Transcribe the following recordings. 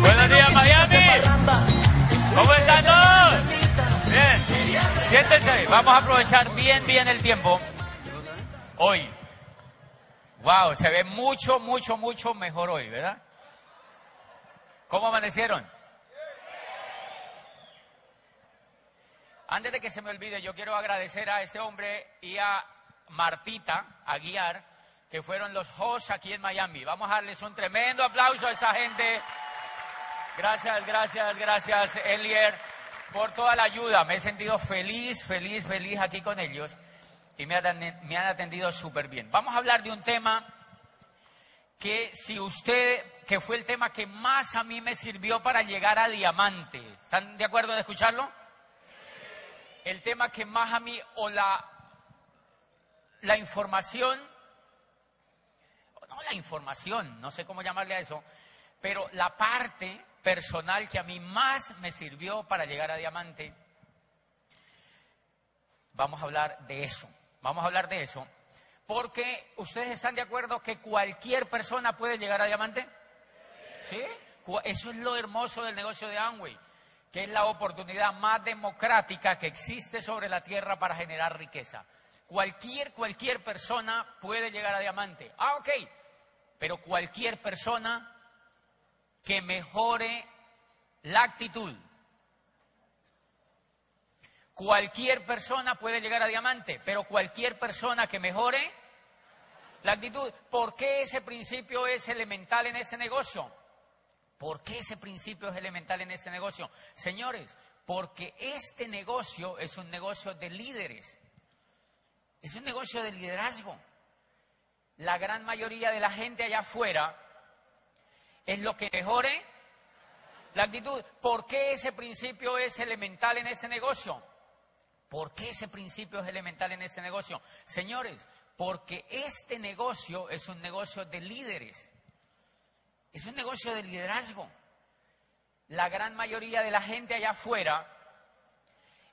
Buenos días, Miami. ¿Cómo están todos? Bien. Siéntense. Vamos a aprovechar bien, bien el tiempo. Hoy. Wow, se ve mucho, mucho, mucho mejor hoy, ¿verdad? ¿Cómo amanecieron? Antes de que se me olvide, yo quiero agradecer a este hombre y a Martita, a Guiar, que fueron los hosts aquí en Miami. Vamos a darles un tremendo aplauso a esta gente. Gracias, gracias, gracias, Elier, por toda la ayuda. Me he sentido feliz, feliz, feliz aquí con ellos y me han atendido súper bien. Vamos a hablar de un tema que si usted, que fue el tema que más a mí me sirvió para llegar a diamante. ¿Están de acuerdo en escucharlo? el tema que más a mí, o la, la información, no la información, no sé cómo llamarle a eso, pero la parte personal que a mí más me sirvió para llegar a diamante, vamos a hablar de eso, vamos a hablar de eso, porque ustedes están de acuerdo que cualquier persona puede llegar a diamante, ¿sí? Eso es lo hermoso del negocio de Amway que es la oportunidad más democrática que existe sobre la tierra para generar riqueza. Cualquier, cualquier persona puede llegar a diamante. Ah, ok. Pero cualquier persona que mejore la actitud. Cualquier persona puede llegar a diamante, pero cualquier persona que mejore la actitud. ¿Por qué ese principio es elemental en ese negocio? ¿Por qué ese principio es elemental en este negocio? Señores, porque este negocio es un negocio de líderes. Es un negocio de liderazgo. La gran mayoría de la gente allá afuera es lo que mejore la actitud. ¿Por qué ese principio es elemental en ese negocio? ¿Por qué ese principio es elemental en ese negocio? Señores, porque este negocio es un negocio de líderes. Es un negocio de liderazgo. La gran mayoría de la gente allá afuera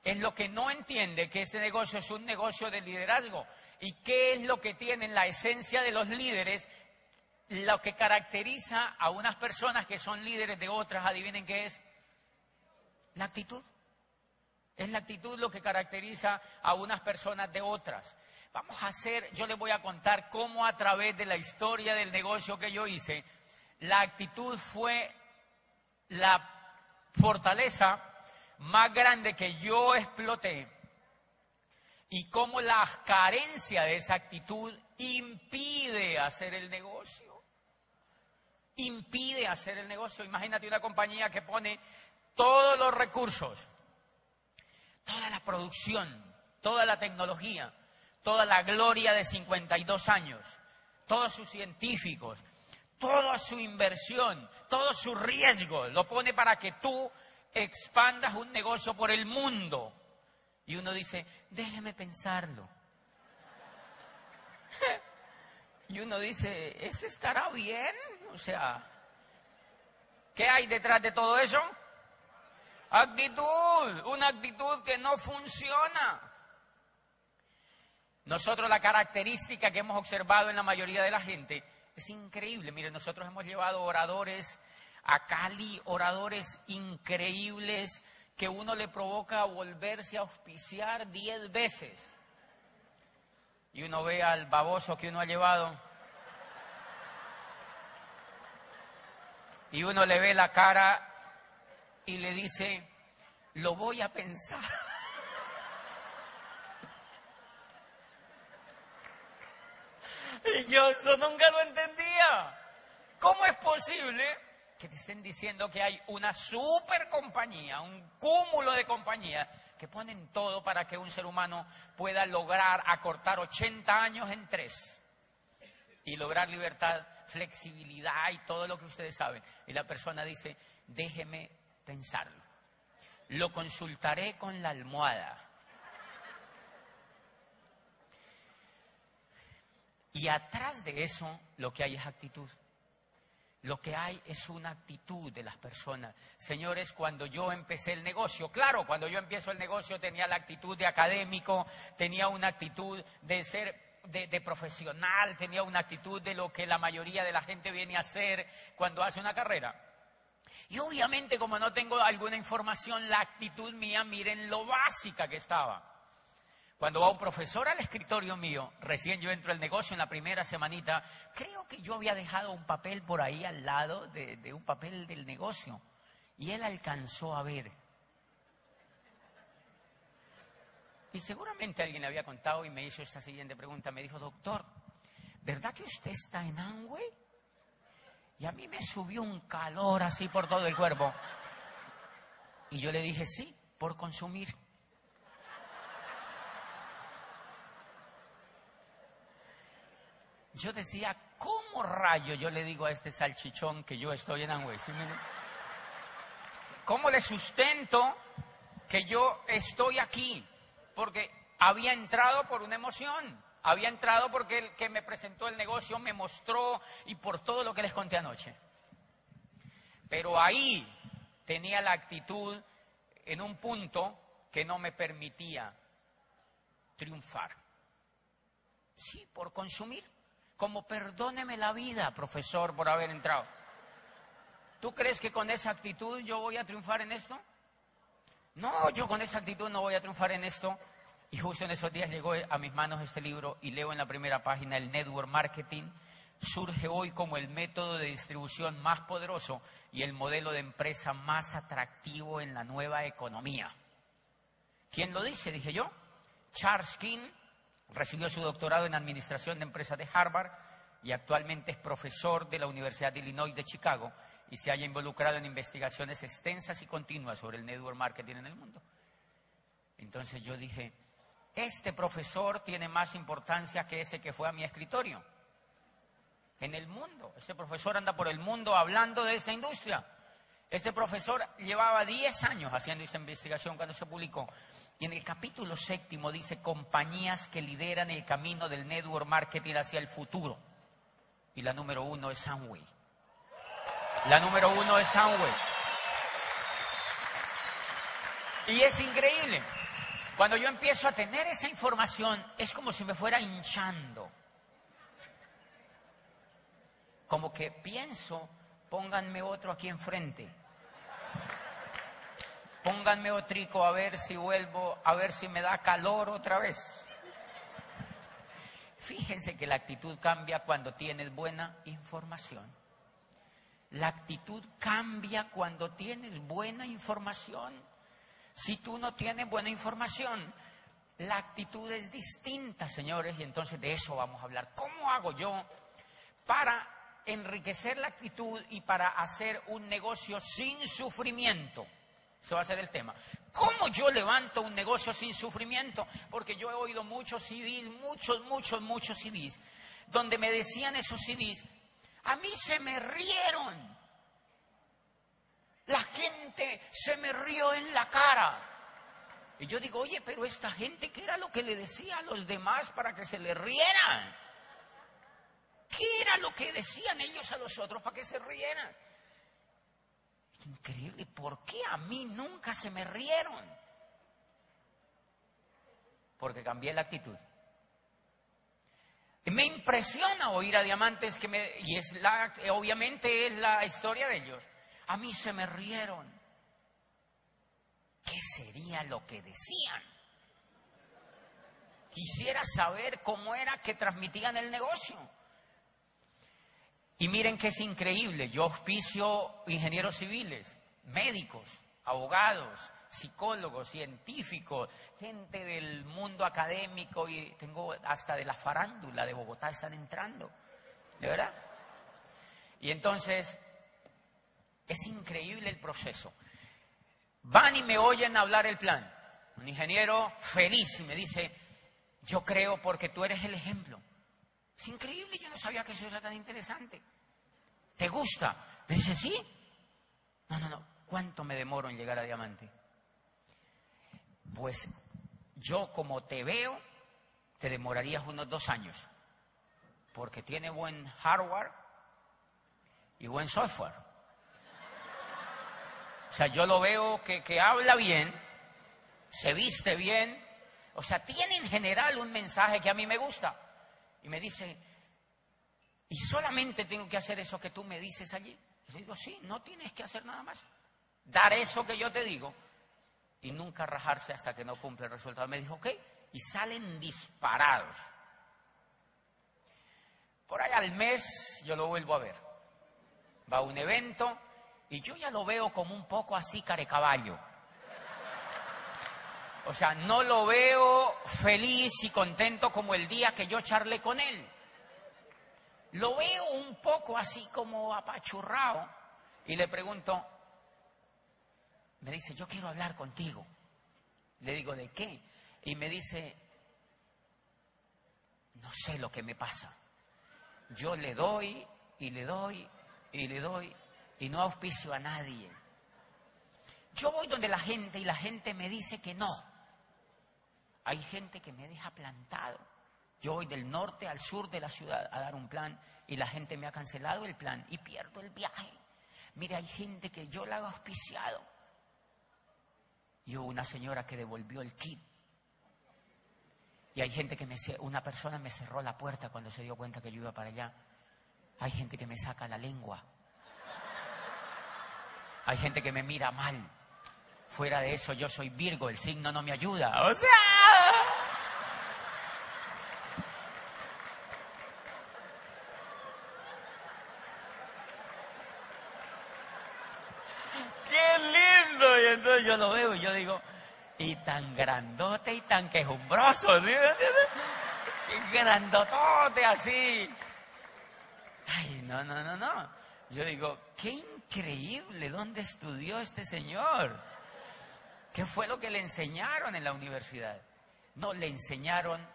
es lo que no entiende que este negocio es un negocio de liderazgo. ¿Y qué es lo que tienen la esencia de los líderes? Lo que caracteriza a unas personas que son líderes de otras, adivinen qué es. La actitud. Es la actitud lo que caracteriza a unas personas de otras. Vamos a hacer, yo les voy a contar cómo a través de la historia del negocio que yo hice, la actitud fue la fortaleza más grande que yo exploté y cómo la carencia de esa actitud impide hacer el negocio. Impide hacer el negocio. Imagínate una compañía que pone todos los recursos, toda la producción, toda la tecnología, toda la gloria de 52 años, todos sus científicos, toda su inversión, todo su riesgo, lo pone para que tú expandas un negocio por el mundo. Y uno dice, déjeme pensarlo. y uno dice, ¿eso estará bien? O sea, ¿qué hay detrás de todo eso? Actitud, una actitud que no funciona. Nosotros la característica que hemos observado en la mayoría de la gente es increíble. Mire, nosotros hemos llevado oradores a Cali, oradores increíbles que uno le provoca volverse a auspiciar diez veces. Y uno ve al baboso que uno ha llevado. Y uno le ve la cara y le dice, lo voy a pensar. Y yo eso nunca lo entendía. ¿Cómo es posible que te estén diciendo que hay una super compañía, un cúmulo de compañías que ponen todo para que un ser humano pueda lograr acortar 80 años en tres? y lograr libertad, flexibilidad y todo lo que ustedes saben. Y la persona dice, déjeme pensarlo. Lo consultaré con la almohada. Y atrás de eso lo que hay es actitud. Lo que hay es una actitud de las personas. Señores, cuando yo empecé el negocio, claro, cuando yo empiezo el negocio tenía la actitud de académico, tenía una actitud de ser de, profesional, tenía una actitud de lo que la mayoría de la gente viene a hacer cuando hace una carrera. Y obviamente como no tengo alguna información, la actitud mía, miren lo básica que estaba. Cuando va un profesor al escritorio mío, recién yo entro al negocio en la primera semanita, creo que yo había dejado un papel por ahí al lado de, un papel del negocio. Y él alcanzó a ver. Y seguramente alguien le había contado y me hizo esta siguiente pregunta. Me dijo, doctor, ¿verdad que usted está en Angüe? Y a mí me subió un calor así por todo el cuerpo. Y yo le dije, sí, por consumir. Yo decía, ¿cómo rayo yo le digo a este salchichón que yo estoy en Amway? ¿Cómo le sustento que yo estoy aquí? Porque había entrado por una emoción, había entrado porque el que me presentó el negocio me mostró y por todo lo que les conté anoche. Pero ahí tenía la actitud en un punto que no me permitía triunfar. Sí, por consumir como perdóneme la vida, profesor, por haber entrado. ¿Tú crees que con esa actitud yo voy a triunfar en esto? No, yo con esa actitud no voy a triunfar en esto. Y justo en esos días llegó a mis manos este libro y leo en la primera página el network marketing surge hoy como el método de distribución más poderoso y el modelo de empresa más atractivo en la nueva economía. ¿Quién lo dice? Dije yo. Charles King, Recibió su doctorado en Administración de Empresas de Harvard y actualmente es profesor de la Universidad de Illinois de Chicago y se haya involucrado en investigaciones extensas y continuas sobre el network marketing en el mundo. Entonces yo dije, este profesor tiene más importancia que ese que fue a mi escritorio. En el mundo. Este profesor anda por el mundo hablando de esta industria. Este profesor llevaba 10 años haciendo esa investigación cuando se publicó. Y en el capítulo séptimo dice compañías que lideran el camino del network marketing hacia el futuro. Y la número uno es Amway. La número uno es Amway. Y es increíble. Cuando yo empiezo a tener esa información, es como si me fuera hinchando. Como que pienso, pónganme otro aquí enfrente pónganme otrico a ver si vuelvo, a ver si me da calor otra vez. Fíjense que la actitud cambia cuando tienes buena información. La actitud cambia cuando tienes buena información. Si tú no tienes buena información, la actitud es distinta, señores, y entonces de eso vamos a hablar. ¿Cómo hago yo para enriquecer la actitud y para hacer un negocio sin sufrimiento? Eso va a ser el tema. ¿Cómo yo levanto un negocio sin sufrimiento? Porque yo he oído muchos CDs, muchos, muchos, muchos CDs, donde me decían esos CDs, a mí se me rieron. La gente se me rió en la cara. Y yo digo, oye, pero esta gente, ¿qué era lo que le decía a los demás para que se le rieran? ¿Qué era lo que decían ellos a los otros para que se rieran? Increíble, ¿por qué a mí nunca se me rieron? Porque cambié la actitud. Me impresiona oír a diamantes que me, y es la, obviamente es la historia de ellos. A mí se me rieron. ¿Qué sería lo que decían? Quisiera saber cómo era que transmitían el negocio. Y miren que es increíble, yo auspicio ingenieros civiles, médicos, abogados, psicólogos, científicos, gente del mundo académico y tengo hasta de la farándula de Bogotá están entrando, ¿de verdad? Y entonces es increíble el proceso. Van y me oyen hablar el plan. Un ingeniero feliz y me dice, yo creo porque tú eres el ejemplo. Es increíble, yo no sabía que eso era tan interesante. ¿Te gusta? Me dice, sí. No, no, no. ¿Cuánto me demoro en llegar a diamante? Pues yo como te veo, te demorarías unos dos años, porque tiene buen hardware y buen software. O sea, yo lo veo que, que habla bien, se viste bien, o sea, tiene en general un mensaje que a mí me gusta. Y me dice, ¿y solamente tengo que hacer eso que tú me dices allí? Digo, sí, no tienes que hacer nada más. Dar eso que yo te digo y nunca rajarse hasta que no cumple el resultado. Me dijo, ok, y salen disparados. Por ahí al mes yo lo vuelvo a ver. Va a un evento y yo ya lo veo como un poco así carecaballo. O sea, no lo veo feliz y contento como el día que yo charlé con él. Lo veo un poco así como apachurrado y le pregunto, me dice, yo quiero hablar contigo. Le digo, ¿de qué? Y me dice, no sé lo que me pasa. Yo le doy y le doy y le doy y no auspicio a nadie. Yo voy donde la gente y la gente me dice que no. Hay gente que me deja plantado. Yo voy del norte al sur de la ciudad a dar un plan y la gente me ha cancelado el plan y pierdo el viaje. Mire, hay gente que yo la he auspiciado y hubo una señora que devolvió el kit. Y hay gente que me... Una persona me cerró la puerta cuando se dio cuenta que yo iba para allá. Hay gente que me saca la lengua. Hay gente que me mira mal. Fuera de eso, yo soy Virgo, el signo no me ayuda. O sea... yo lo veo y yo digo, y tan grandote y tan quejumbroso, ¿sí? Así. Ay, no, no, no, no. Yo digo, qué increíble, ¿dónde estudió este señor? ¿Qué fue lo que le enseñaron en la universidad? No, le enseñaron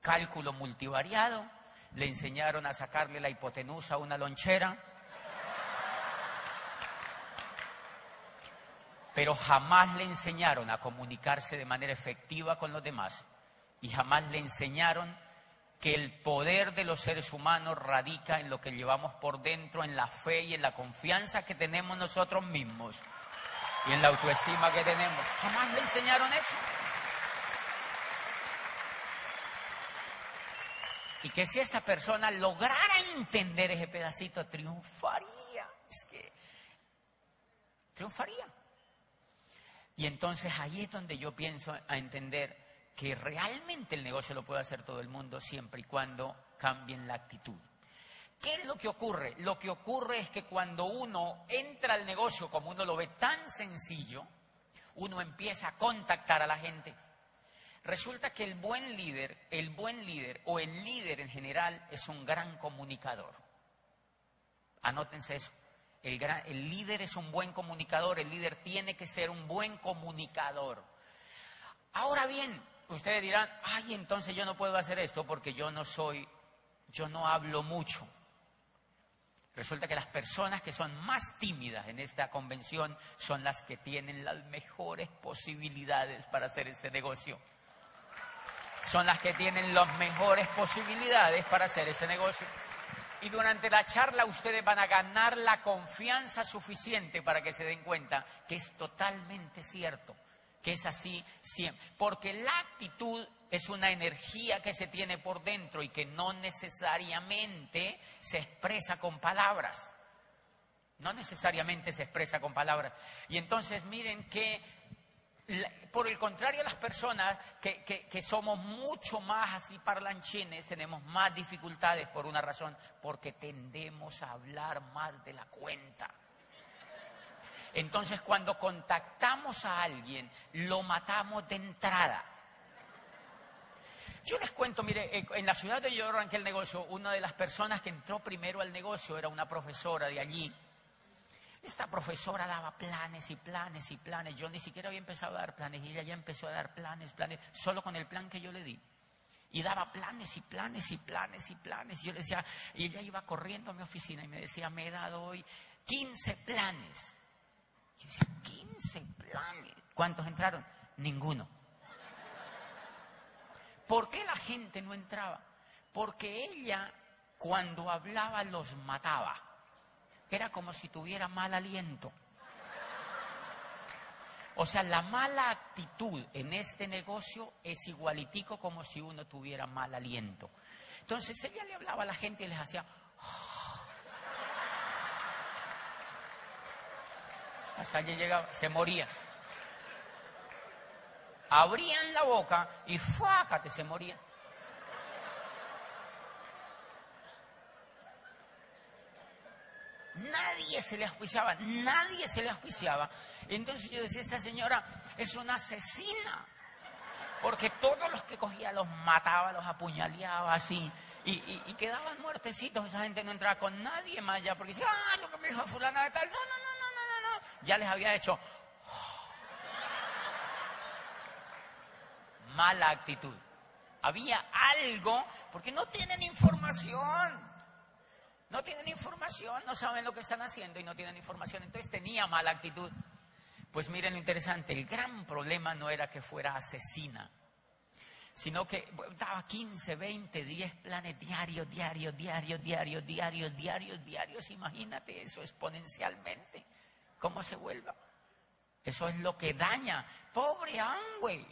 cálculo multivariado, le enseñaron a sacarle la hipotenusa a una lonchera, pero jamás le enseñaron a comunicarse de manera efectiva con los demás y jamás le enseñaron que el poder de los seres humanos radica en lo que llevamos por dentro, en la fe y en la confianza que tenemos nosotros mismos y en la autoestima que tenemos. Jamás le enseñaron eso. Y que si esta persona lograra entender ese pedacito, triunfaría. Es que triunfaría. Y entonces ahí es donde yo pienso a entender que realmente el negocio lo puede hacer todo el mundo siempre y cuando cambien la actitud. ¿Qué es lo que ocurre? Lo que ocurre es que cuando uno entra al negocio como uno lo ve tan sencillo, uno empieza a contactar a la gente. Resulta que el buen líder, el buen líder o el líder en general es un gran comunicador. Anótense eso. El, líder es un buen comunicador, el líder tiene que ser un buen comunicador. Ahora bien, ustedes dirán, ay, entonces yo no puedo hacer esto porque yo no soy, yo no hablo mucho. Resulta que las personas que son más tímidas en esta convención son las que tienen las mejores posibilidades para hacer este negocio. Son las que tienen las mejores posibilidades para hacer ese negocio y durante la charla ustedes van a ganar la confianza suficiente para que se den cuenta que es totalmente cierto, que es así siempre. Porque la actitud es una energía que se tiene por dentro y que no necesariamente se expresa con palabras. No necesariamente se expresa con palabras. Y entonces miren que por el contrario, las personas que, somos mucho más así parlanchines tenemos más dificultades por una razón, porque tendemos a hablar más de la cuenta. Entonces, cuando contactamos a alguien, lo matamos de entrada. Yo les cuento, mire, eh, en la ciudad de yo arranqué el negocio, una de las personas que entró primero al negocio era una profesora de allí, esta profesora daba planes y planes y planes. Yo ni siquiera había empezado a dar planes y ella ya empezó a dar planes, planes, solo con el plan que yo le di. Y daba planes y planes y planes y planes. Y yo le decía, y ella iba corriendo a mi oficina y me decía, me he dado hoy 15 planes. Yo decía, 15 planes. ¿Cuántos entraron? Ninguno. ¿Por qué la gente no entraba? Porque ella, cuando hablaba, los mataba. Era como si tuviera mal aliento. O sea, la mala actitud en este negocio es igualitico como si uno tuviera mal aliento. Entonces ella le hablaba a la gente y les hacía... Hasta allí llegaba, se moría. Abrían la boca y ¡fácate! se moría. Nadie se le auspiciaba, nadie se le auspiciaba. Entonces yo decía, esta señora es una asesina. Porque todos los que cogía los mataba, los apuñaleaba así. Y, quedaban muertecitos. Esa gente no entraba con nadie más ya. Porque decía, ah, lo que me dijo fulana de tal. No, no, no, no, no, no. Ya les había hecho mala actitud. Había algo, porque no tienen información. No tienen información, no saben lo que están haciendo y no tienen información. Entonces tenía mala actitud. Pues miren lo interesante, el gran problema no era que fuera asesina, sino que daba 15, 20, 10 planes diarios, diarios, diarios, diarios, diarios, diarios, diarios. Imagínate eso exponencialmente. ¿Cómo se vuelva? Eso es lo que daña. Pobre Angüe.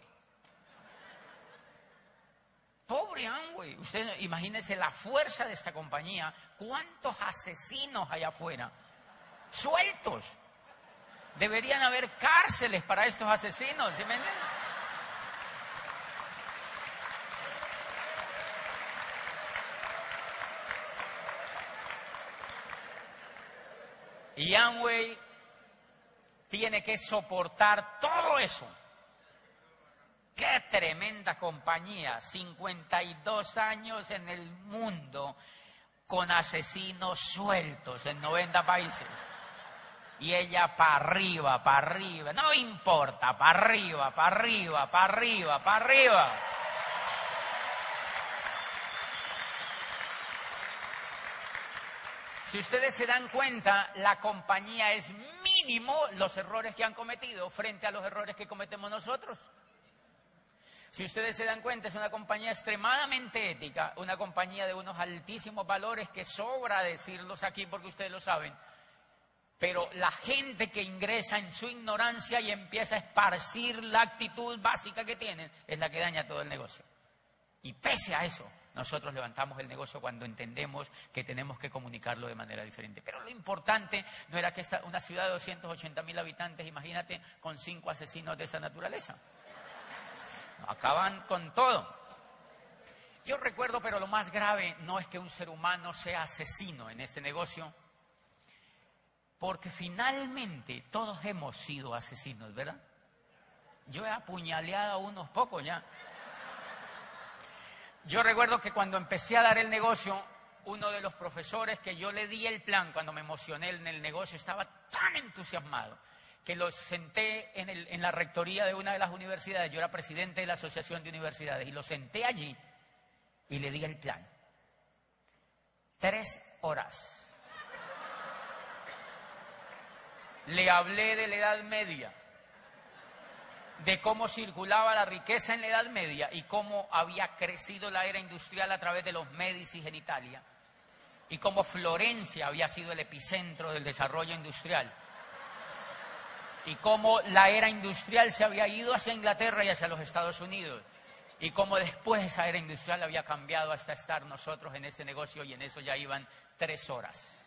Pobre Amway, usted imagínese la fuerza de esta compañía, cuántos asesinos hay afuera, sueltos. Deberían haber cárceles para estos asesinos, ¿sí me Y Amway tiene que soportar todo eso Qué tremenda compañía, 52 años en el mundo con asesinos sueltos en 90 países. Y ella para arriba, para arriba, no importa, para arriba, para arriba, para arriba, para arriba. Si ustedes se dan cuenta, la compañía es mínimo los errores que han cometido frente a los errores que cometemos nosotros. Si ustedes se dan cuenta, es una compañía extremadamente ética, una compañía de unos altísimos valores que sobra decirlos aquí porque ustedes lo saben. Pero la gente que ingresa en su ignorancia y empieza a esparcir la actitud básica que tienen es la que daña todo el negocio. Y pese a eso, nosotros levantamos el negocio cuando entendemos que tenemos que comunicarlo de manera diferente. Pero lo importante no era que esta, una ciudad de 280 mil habitantes, imagínate, con cinco asesinos de esa naturaleza acaban con todo. Yo recuerdo, pero lo más grave no es que un ser humano sea asesino en este negocio, porque finalmente todos hemos sido asesinos, ¿verdad? Yo he apuñaleado a unos pocos ya. Yo recuerdo que cuando empecé a dar el negocio, uno de los profesores que yo le di el plan cuando me emocioné en el negocio estaba tan entusiasmado que los senté en, la rectoría de una de las universidades, yo era presidente de la Asociación de Universidades, y los senté allí y le di el plan. Tres horas. Le hablé de la Edad Media, de cómo circulaba la riqueza en la Edad Media y cómo había crecido la era industrial a través de los Medici en Italia, y cómo Florencia había sido el epicentro del desarrollo industrial y cómo la era industrial se había ido hacia Inglaterra y hacia los Estados Unidos y cómo después esa era industrial había cambiado hasta estar nosotros en este negocio y en eso ya iban tres horas.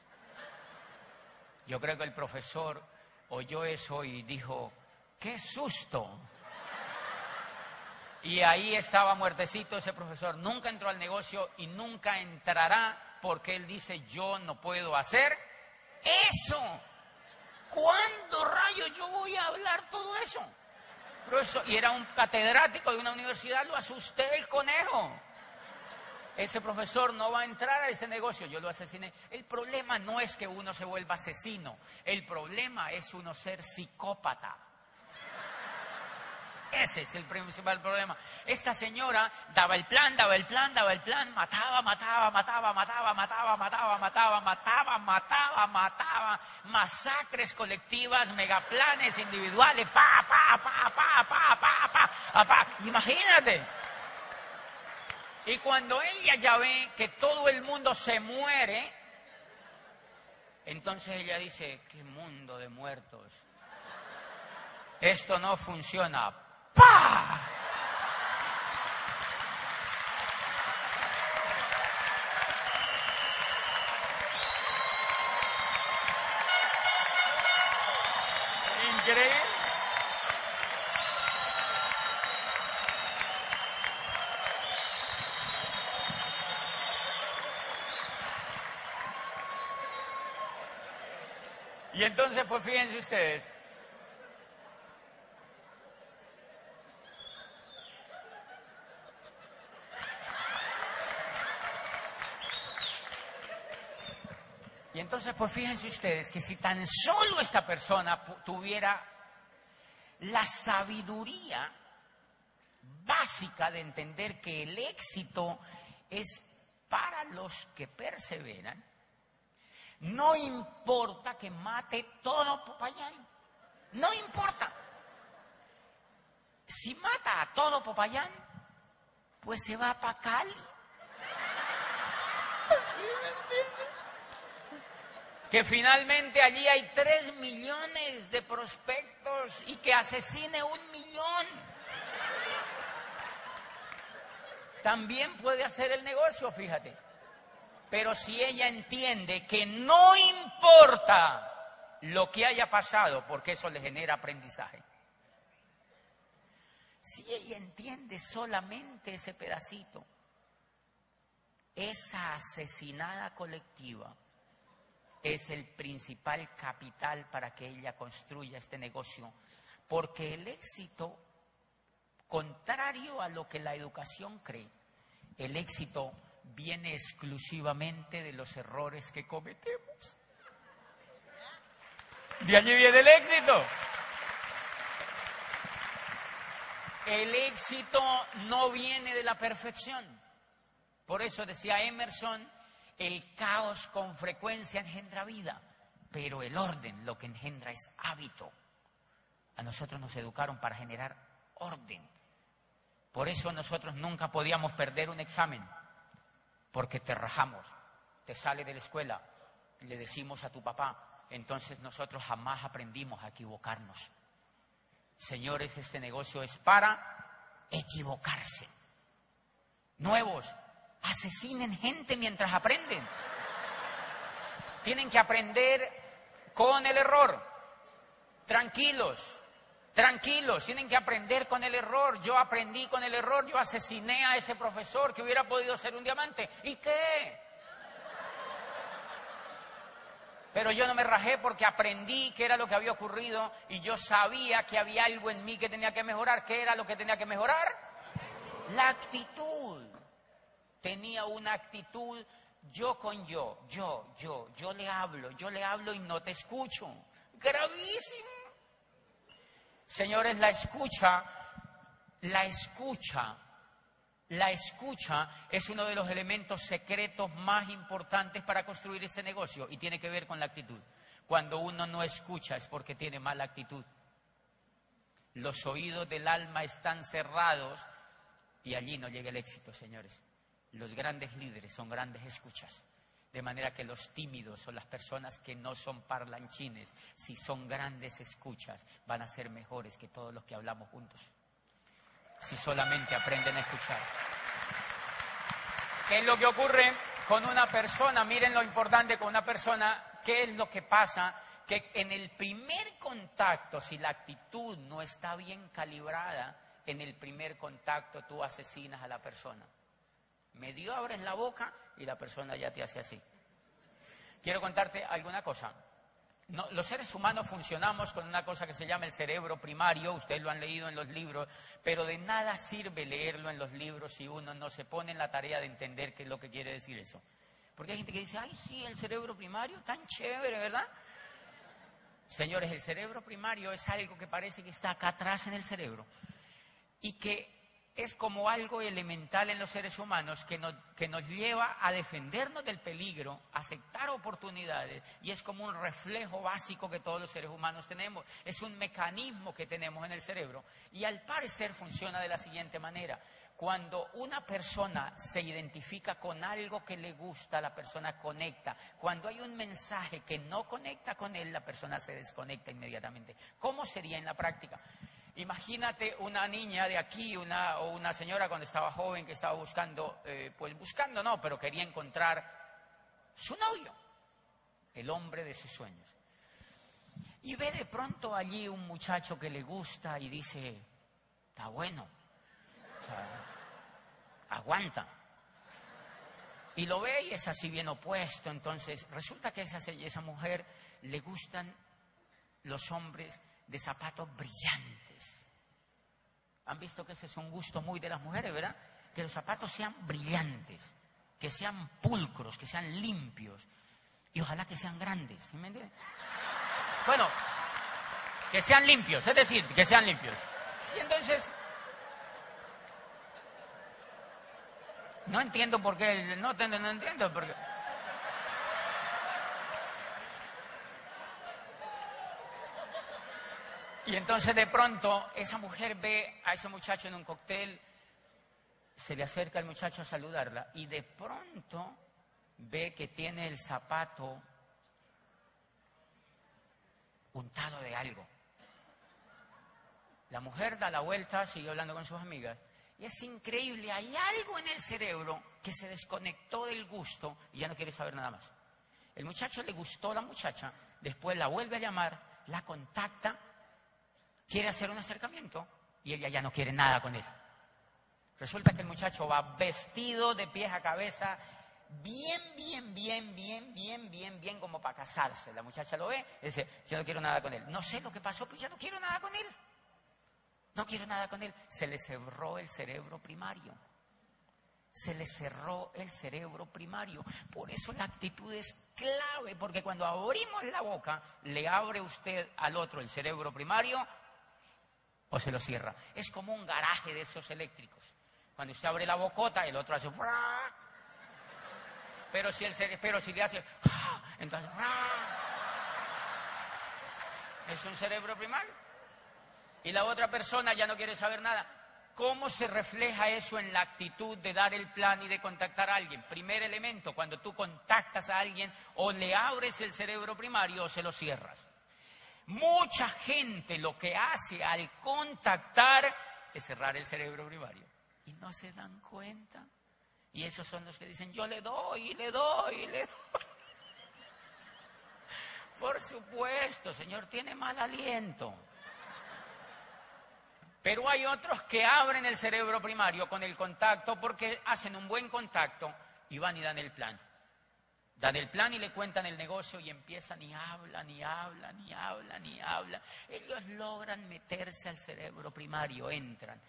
Yo creo que el profesor oyó eso y dijo, ¡qué susto! Y ahí estaba muertecito ese profesor. Nunca entró al negocio y nunca entrará porque él dice, yo no puedo hacer eso. ¿Cuándo rayos yo voy a hablar todo eso? y era un catedrático de una universidad, lo asusté el conejo. Ese profesor no va a entrar a ese negocio, yo lo asesiné. El problema no es que uno se vuelva asesino, el problema es uno ser psicópata. Ese es el principal problema. Esta señora daba el plan, daba el plan, daba el plan, mataba, mataba, mataba, mataba, mataba, mataba, mataba, mataba, mataba, mataba, masacres colectivas, megaplanes individuales, pa, pa, pa, pa, pa, pa, pa, pa, Imagínate. Y cuando ella ya ve que todo el mundo se muere, entonces ella dice, qué mundo de muertos. Esto no funciona. ¡Pah! Increíble. Y entonces, pues fíjense ustedes, entonces, pues fíjense ustedes que si tan solo esta persona tuviera la sabiduría básica de entender que el éxito es para los que perseveran, no importa que mate todo Popayán, no importa. Si mata a todo Popayán, pues se va para Cali. que finalmente allí hay tres millones de prospectos y que asesine un millón. También puede hacer el negocio, fíjate. Pero si ella entiende que no importa lo que haya pasado, porque eso le genera aprendizaje. Si ella entiende solamente ese pedacito, esa asesinada colectiva es el principal capital para que ella construya este negocio, porque el éxito, contrario a lo que la educación cree, el éxito viene exclusivamente de los errores que cometemos. De allí viene el éxito. El éxito no viene de la perfección. Por eso decía Emerson, el caos con frecuencia engendra vida, pero el orden lo que engendra es hábito. A nosotros nos educaron para generar orden. Por eso nosotros nunca podíamos perder un examen, porque te rajamos, te sale de la escuela, le decimos a tu papá, entonces nosotros jamás aprendimos a equivocarnos. Señores, este negocio es para equivocarse. Nuevos, asesinen gente mientras aprenden. Tienen que aprender con el error. Tranquilos, tranquilos, tienen que aprender con el error. Yo aprendí con el error, yo asesiné a ese profesor que hubiera podido ser un diamante. ¿Y qué? Pero yo no me rajé porque aprendí qué era lo que había ocurrido y yo sabía que había algo en mí que tenía que mejorar. ¿Qué era lo que tenía que mejorar? La actitud tenía una actitud yo con yo, yo, yo, yo le hablo, yo le hablo y no te escucho. Gravísimo. Señores, la escucha, la escucha, la escucha es uno de los elementos secretos más importantes para construir ese negocio y tiene que ver con la actitud. Cuando uno no escucha es porque tiene mala actitud. Los oídos del alma están cerrados y allí no llega el éxito, señores. Los grandes líderes son grandes escuchas. De manera que los tímidos o las personas que no son parlanchines, si son grandes escuchas, van a ser mejores que todos los que hablamos juntos. Si solamente aprenden a escuchar. ¿Qué es lo que ocurre con una persona? Miren lo importante con una persona. ¿Qué es lo que pasa? Que en el primer contacto, si la actitud no está bien calibrada, en el primer contacto tú asesinas a la persona medio abres la boca y la persona ya te hace así. Quiero contarte alguna cosa. los seres humanos funcionamos con una cosa que se llama el cerebro primario, ustedes lo han leído en los libros, pero de nada sirve leerlo en los libros si uno no se pone en la tarea de entender qué es lo que quiere decir eso. Porque hay gente que dice, ay, sí, el cerebro primario, tan chévere, ¿verdad? Señores, el cerebro primario es algo que parece que está acá atrás en el cerebro. y que es como algo elemental en los seres humanos que nos, lleva a defendernos del peligro, aceptar oportunidades y es como un reflejo básico que todos los seres humanos tenemos. Es un mecanismo que tenemos en el cerebro y al parecer funciona de la siguiente manera. Cuando una persona se identifica con algo que le gusta, la persona conecta. Cuando hay un mensaje que no conecta con él, la persona se desconecta inmediatamente. ¿Cómo sería en la práctica? Imagínate una niña de aquí una, o una señora cuando estaba joven que estaba buscando, eh, pues buscando no, pero quería encontrar su novio, el hombre de sus sueños. Y ve de pronto allí un muchacho que le gusta y dice, está bueno, o sea, aguanta. Y lo ve y es así bien opuesto. Entonces, resulta que a esa, esa mujer le gustan los hombres de zapatos brillantes. Han visto que ese es un gusto muy de las mujeres, ¿verdad? Que los zapatos sean brillantes, que sean pulcros, que sean limpios y ojalá que sean grandes. ¿Me entiendes? Bueno, que sean limpios, es decir, que sean limpios. Y entonces, no entiendo por qué, no, no entiendo por qué. Y entonces de pronto esa mujer ve a ese muchacho en un cóctel, se le acerca al muchacho a saludarla y de pronto ve que tiene el zapato untado de algo. La mujer da la vuelta, sigue hablando con sus amigas y es increíble, hay algo en el cerebro que se desconectó del gusto y ya no quiere saber nada más. El muchacho le gustó a la muchacha, después la vuelve a llamar, la contacta quiere hacer un acercamiento y ella ya no quiere nada con él. Resulta que el muchacho va vestido de pies a cabeza, bien, bien, bien, bien, bien, bien, bien, como para casarse. La muchacha lo ve y dice, yo no quiero nada con él. No sé lo que pasó, pero ya no quiero nada con él. No quiero nada con él. Se le cerró el cerebro primario. Se le cerró el cerebro primario. Por eso la actitud es clave, porque cuando abrimos la boca, le abre usted al otro el cerebro primario o se lo cierra. Es como un garaje de esos eléctricos. Cuando usted abre la bocota, el otro hace... Pero si, el, pero si le hace... Entonces... Es un cerebro primario. Y la otra persona ya no quiere saber nada. ¿Cómo se refleja eso en la actitud de dar el plan y de contactar a alguien? Primer elemento, cuando tú contactas a alguien o le abres el cerebro primario o se lo cierras. Mucha gente lo que hace al contactar es cerrar el cerebro primario. Y no se dan cuenta. Y esos son los que dicen, yo le doy, le doy, le doy. Por supuesto, Señor, tiene mal aliento. Pero hay otros que abren el cerebro primario con el contacto porque hacen un buen contacto y van y dan el plan. Dan el plan y le cuentan el negocio y empiezan y hablan y hablan y hablan y hablan. Ellos logran meterse al cerebro primario, entran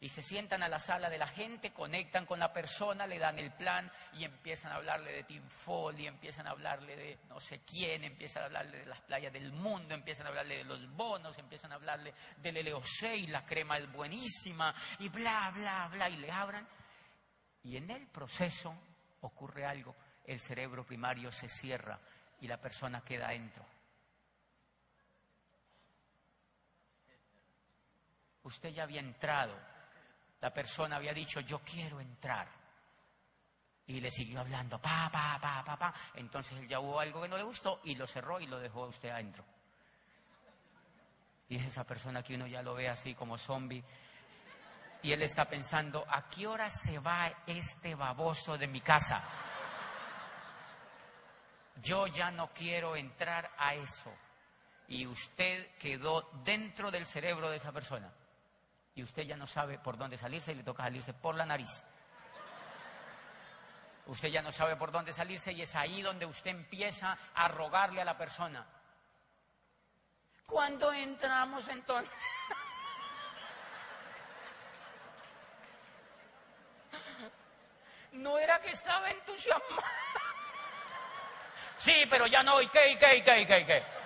y se sientan a la sala de la gente, conectan con la persona, le dan el plan y empiezan a hablarle de Tim Foley, empiezan a hablarle de no sé quién, empiezan a hablarle de las playas del mundo, empiezan a hablarle de los bonos, empiezan a hablarle del y la crema es buenísima y bla, bla, bla, y le abran. Y en el proceso ocurre algo el cerebro primario se cierra y la persona queda adentro. Usted ya había entrado, la persona había dicho, yo quiero entrar. Y le siguió hablando, pa, pa, pa, pa, pa. Entonces él ya hubo algo que no le gustó y lo cerró y lo dejó a usted adentro. Y es esa persona que uno ya lo ve así como zombie. Y él está pensando, ¿a qué hora se va este baboso de mi casa? Yo ya no quiero entrar a eso. Y usted quedó dentro del cerebro de esa persona. Y usted ya no sabe por dónde salirse y le toca salirse por la nariz. Usted ya no sabe por dónde salirse y es ahí donde usted empieza a rogarle a la persona. ¿Cuándo entramos entonces? No era que estaba entusiasmado. Sí, pero ya no, ¿y qué, qué, qué, qué, qué?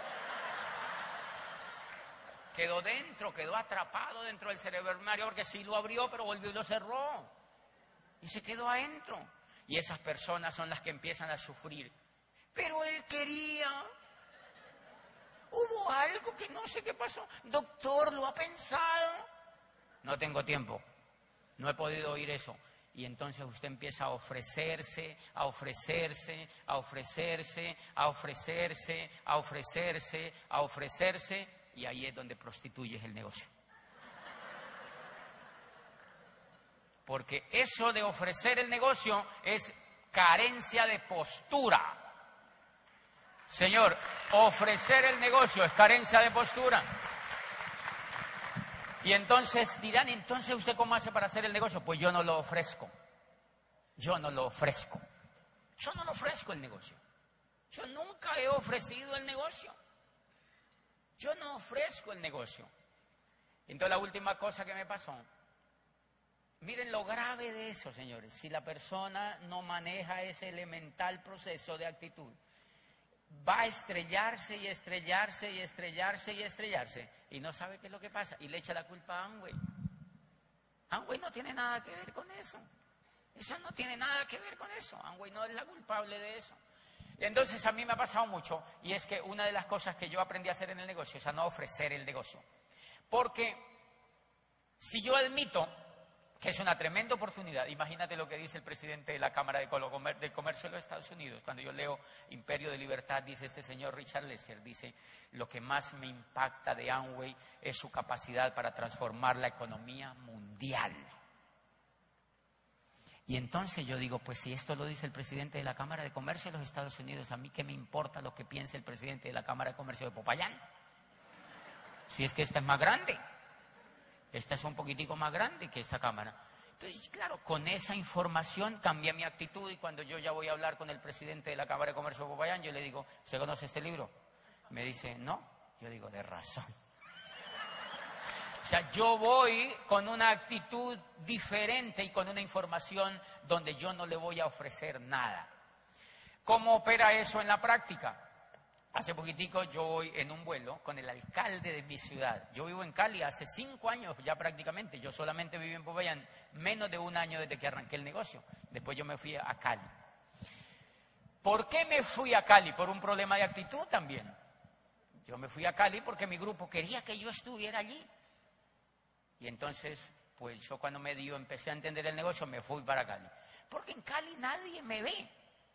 quedó dentro, quedó atrapado dentro del cerebro Mario porque sí lo abrió, pero volvió y lo cerró. Y se quedó adentro. Y esas personas son las que empiezan a sufrir. Pero él quería. Hubo algo que no sé qué pasó. Doctor, ¿lo ha pensado? No tengo tiempo. No he podido oír eso. Y entonces usted empieza a ofrecerse, a ofrecerse, a ofrecerse, a ofrecerse, a ofrecerse, a ofrecerse, y ahí es donde prostituyes el negocio. Porque eso de ofrecer el negocio es carencia de postura. Señor, ofrecer el negocio es carencia de postura. Y entonces dirán, entonces usted cómo hace para hacer el negocio? Pues yo no lo ofrezco. Yo no lo ofrezco. Yo no lo ofrezco el negocio. Yo nunca he ofrecido el negocio. Yo no ofrezco el negocio. Entonces la última cosa que me pasó, miren lo grave de eso, señores. Si la persona no maneja ese elemental proceso de actitud, va a estrellarse y estrellarse y estrellarse y estrellarse y no sabe qué es lo que pasa y le echa la culpa a Amway. Amway no tiene nada que ver con eso. Eso no tiene nada que ver con eso. Amway no es la culpable de eso. Entonces a mí me ha pasado mucho y es que una de las cosas que yo aprendí a hacer en el negocio es a no ofrecer el negocio. Porque si yo admito que es una tremenda oportunidad. Imagínate lo que dice el presidente de la Cámara de Comercio de los Estados Unidos. Cuando yo leo Imperio de Libertad, dice este señor Richard Lesser, dice, lo que más me impacta de Amway es su capacidad para transformar la economía mundial. Y entonces yo digo, pues si esto lo dice el presidente de la Cámara de Comercio de los Estados Unidos, ¿a mí qué me importa lo que piense el presidente de la Cámara de Comercio de Popayán? Si es que esta es más grande. Esta es un poquitico más grande que esta cámara. Entonces, claro, con esa información cambia mi actitud y cuando yo ya voy a hablar con el presidente de la Cámara de Comercio de Popayán, yo le digo, ¿se conoce este libro? Me dice, no. Yo digo, de razón. O sea, yo voy con una actitud diferente y con una información donde yo no le voy a ofrecer nada. ¿Cómo opera eso en la práctica? Hace poquitico yo voy en un vuelo con el alcalde de mi ciudad. Yo vivo en Cali hace cinco años ya prácticamente. Yo solamente vivo en Popayán menos de un año desde que arranqué el negocio. Después yo me fui a Cali. ¿Por qué me fui a Cali? Por un problema de actitud también. Yo me fui a Cali porque mi grupo quería que yo estuviera allí. Y entonces, pues yo cuando me dio, empecé a entender el negocio, me fui para Cali. Porque en Cali nadie me ve.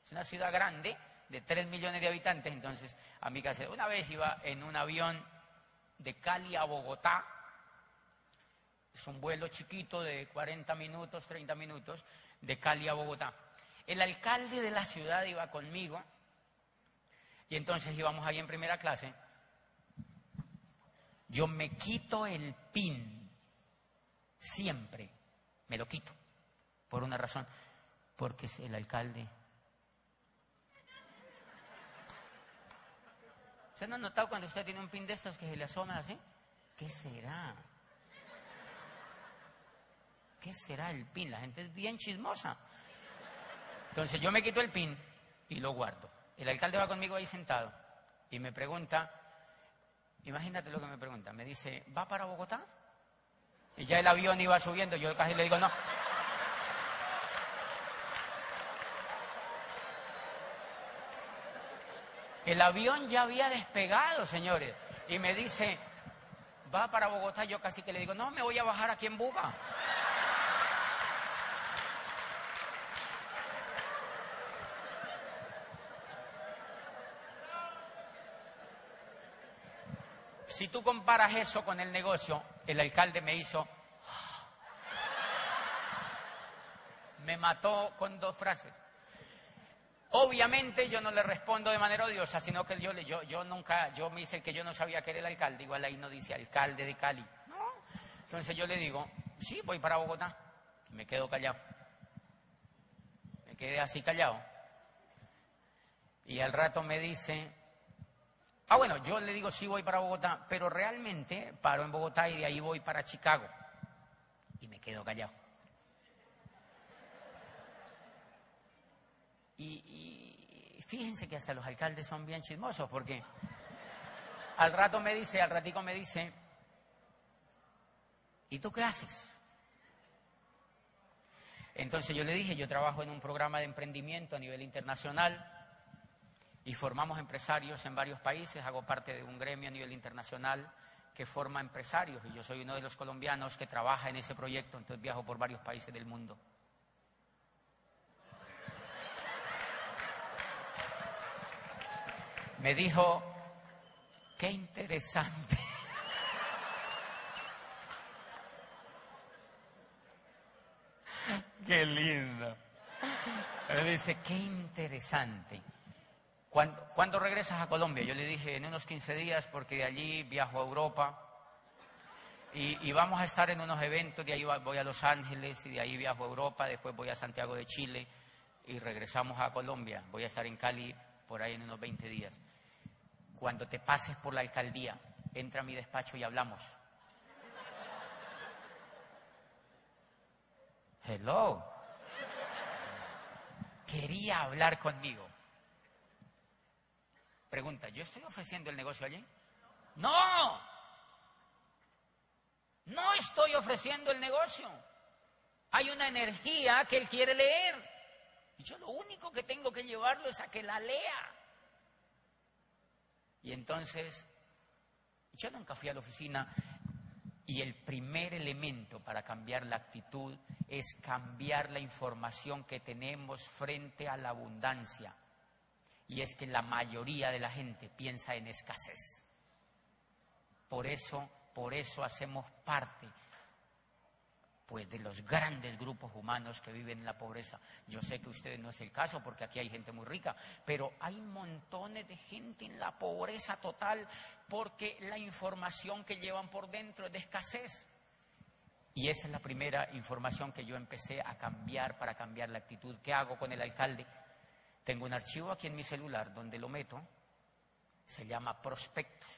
Es una ciudad grande de 3 millones de habitantes, entonces a mi casa. Una vez iba en un avión de Cali a Bogotá, es un vuelo chiquito de 40 minutos, 30 minutos, de Cali a Bogotá. El alcalde de la ciudad iba conmigo y entonces íbamos ahí en primera clase. Yo me quito el pin, siempre, me lo quito, por una razón, porque el alcalde ¿Usted no ha notado cuando usted tiene un pin de estos que se le asoman así? ¿Qué será? ¿Qué será el pin? La gente es bien chismosa. Entonces yo me quito el pin y lo guardo. El alcalde va conmigo ahí sentado y me pregunta, imagínate lo que me pregunta, me dice, ¿va para Bogotá? Y ya el avión iba subiendo, yo casi le digo, no, El avión ya había despegado, señores. Y me dice, va para Bogotá. Yo casi que le digo, no, me voy a bajar aquí en Buga. Si tú comparas eso con el negocio, el alcalde me hizo, me mató con dos frases. Obviamente yo no le respondo de manera odiosa, sino que yo, yo, yo nunca, yo me hice el que yo no sabía que era el alcalde, igual ahí no dice alcalde de Cali. ¿no? Entonces yo le digo, sí, voy para Bogotá. me quedo callado. Me quedé así callado. Y al rato me dice, ah bueno, yo le digo, sí, voy para Bogotá, pero realmente paro en Bogotá y de ahí voy para Chicago. Y me quedo callado. Y, fíjense que hasta los alcaldes son bien chismosos, porque al rato me dice, al ratico me dice, ¿Y tú qué haces? Entonces yo le dije, yo trabajo en un programa de emprendimiento a nivel internacional y formamos empresarios en varios países, hago parte de un gremio a nivel internacional que forma empresarios y yo soy uno de los colombianos que trabaja en ese proyecto, entonces viajo por varios países del mundo. Me dijo, qué interesante. Qué lindo. Me dice, qué interesante. ¿Cuándo, regresas a Colombia? Yo le dije, en unos 15 días, porque de allí viajo a Europa. Y, vamos a estar en unos eventos, de ahí voy a Los Ángeles y de ahí viajo a Europa, después voy a Santiago de Chile y regresamos a Colombia. Voy a estar en Cali por ahí en unos 20 días. Cuando te pases por la alcaldía, entra a mi despacho y hablamos. Hello. Quería hablar conmigo. Pregunta, ¿yo estoy ofreciendo el negocio allí? No. No estoy ofreciendo el negocio. Hay una energía que él quiere leer. Y yo lo único que tengo que llevarlo es a que la lea. Y entonces, yo nunca fui a la oficina y el primer elemento para cambiar la actitud es cambiar la información que tenemos frente a la abundancia. Y es que la mayoría de la gente piensa en escasez. Por eso, por eso hacemos parte pues de los grandes grupos humanos que viven en la pobreza. Yo sé que ustedes no es el caso porque aquí hay gente muy rica, pero hay montones de gente en la pobreza total porque la información que llevan por dentro es de escasez. Y esa es la primera información que yo empecé a cambiar para cambiar la actitud. ¿Qué hago con el alcalde? Tengo un archivo aquí en mi celular donde lo meto, se llama prospectos.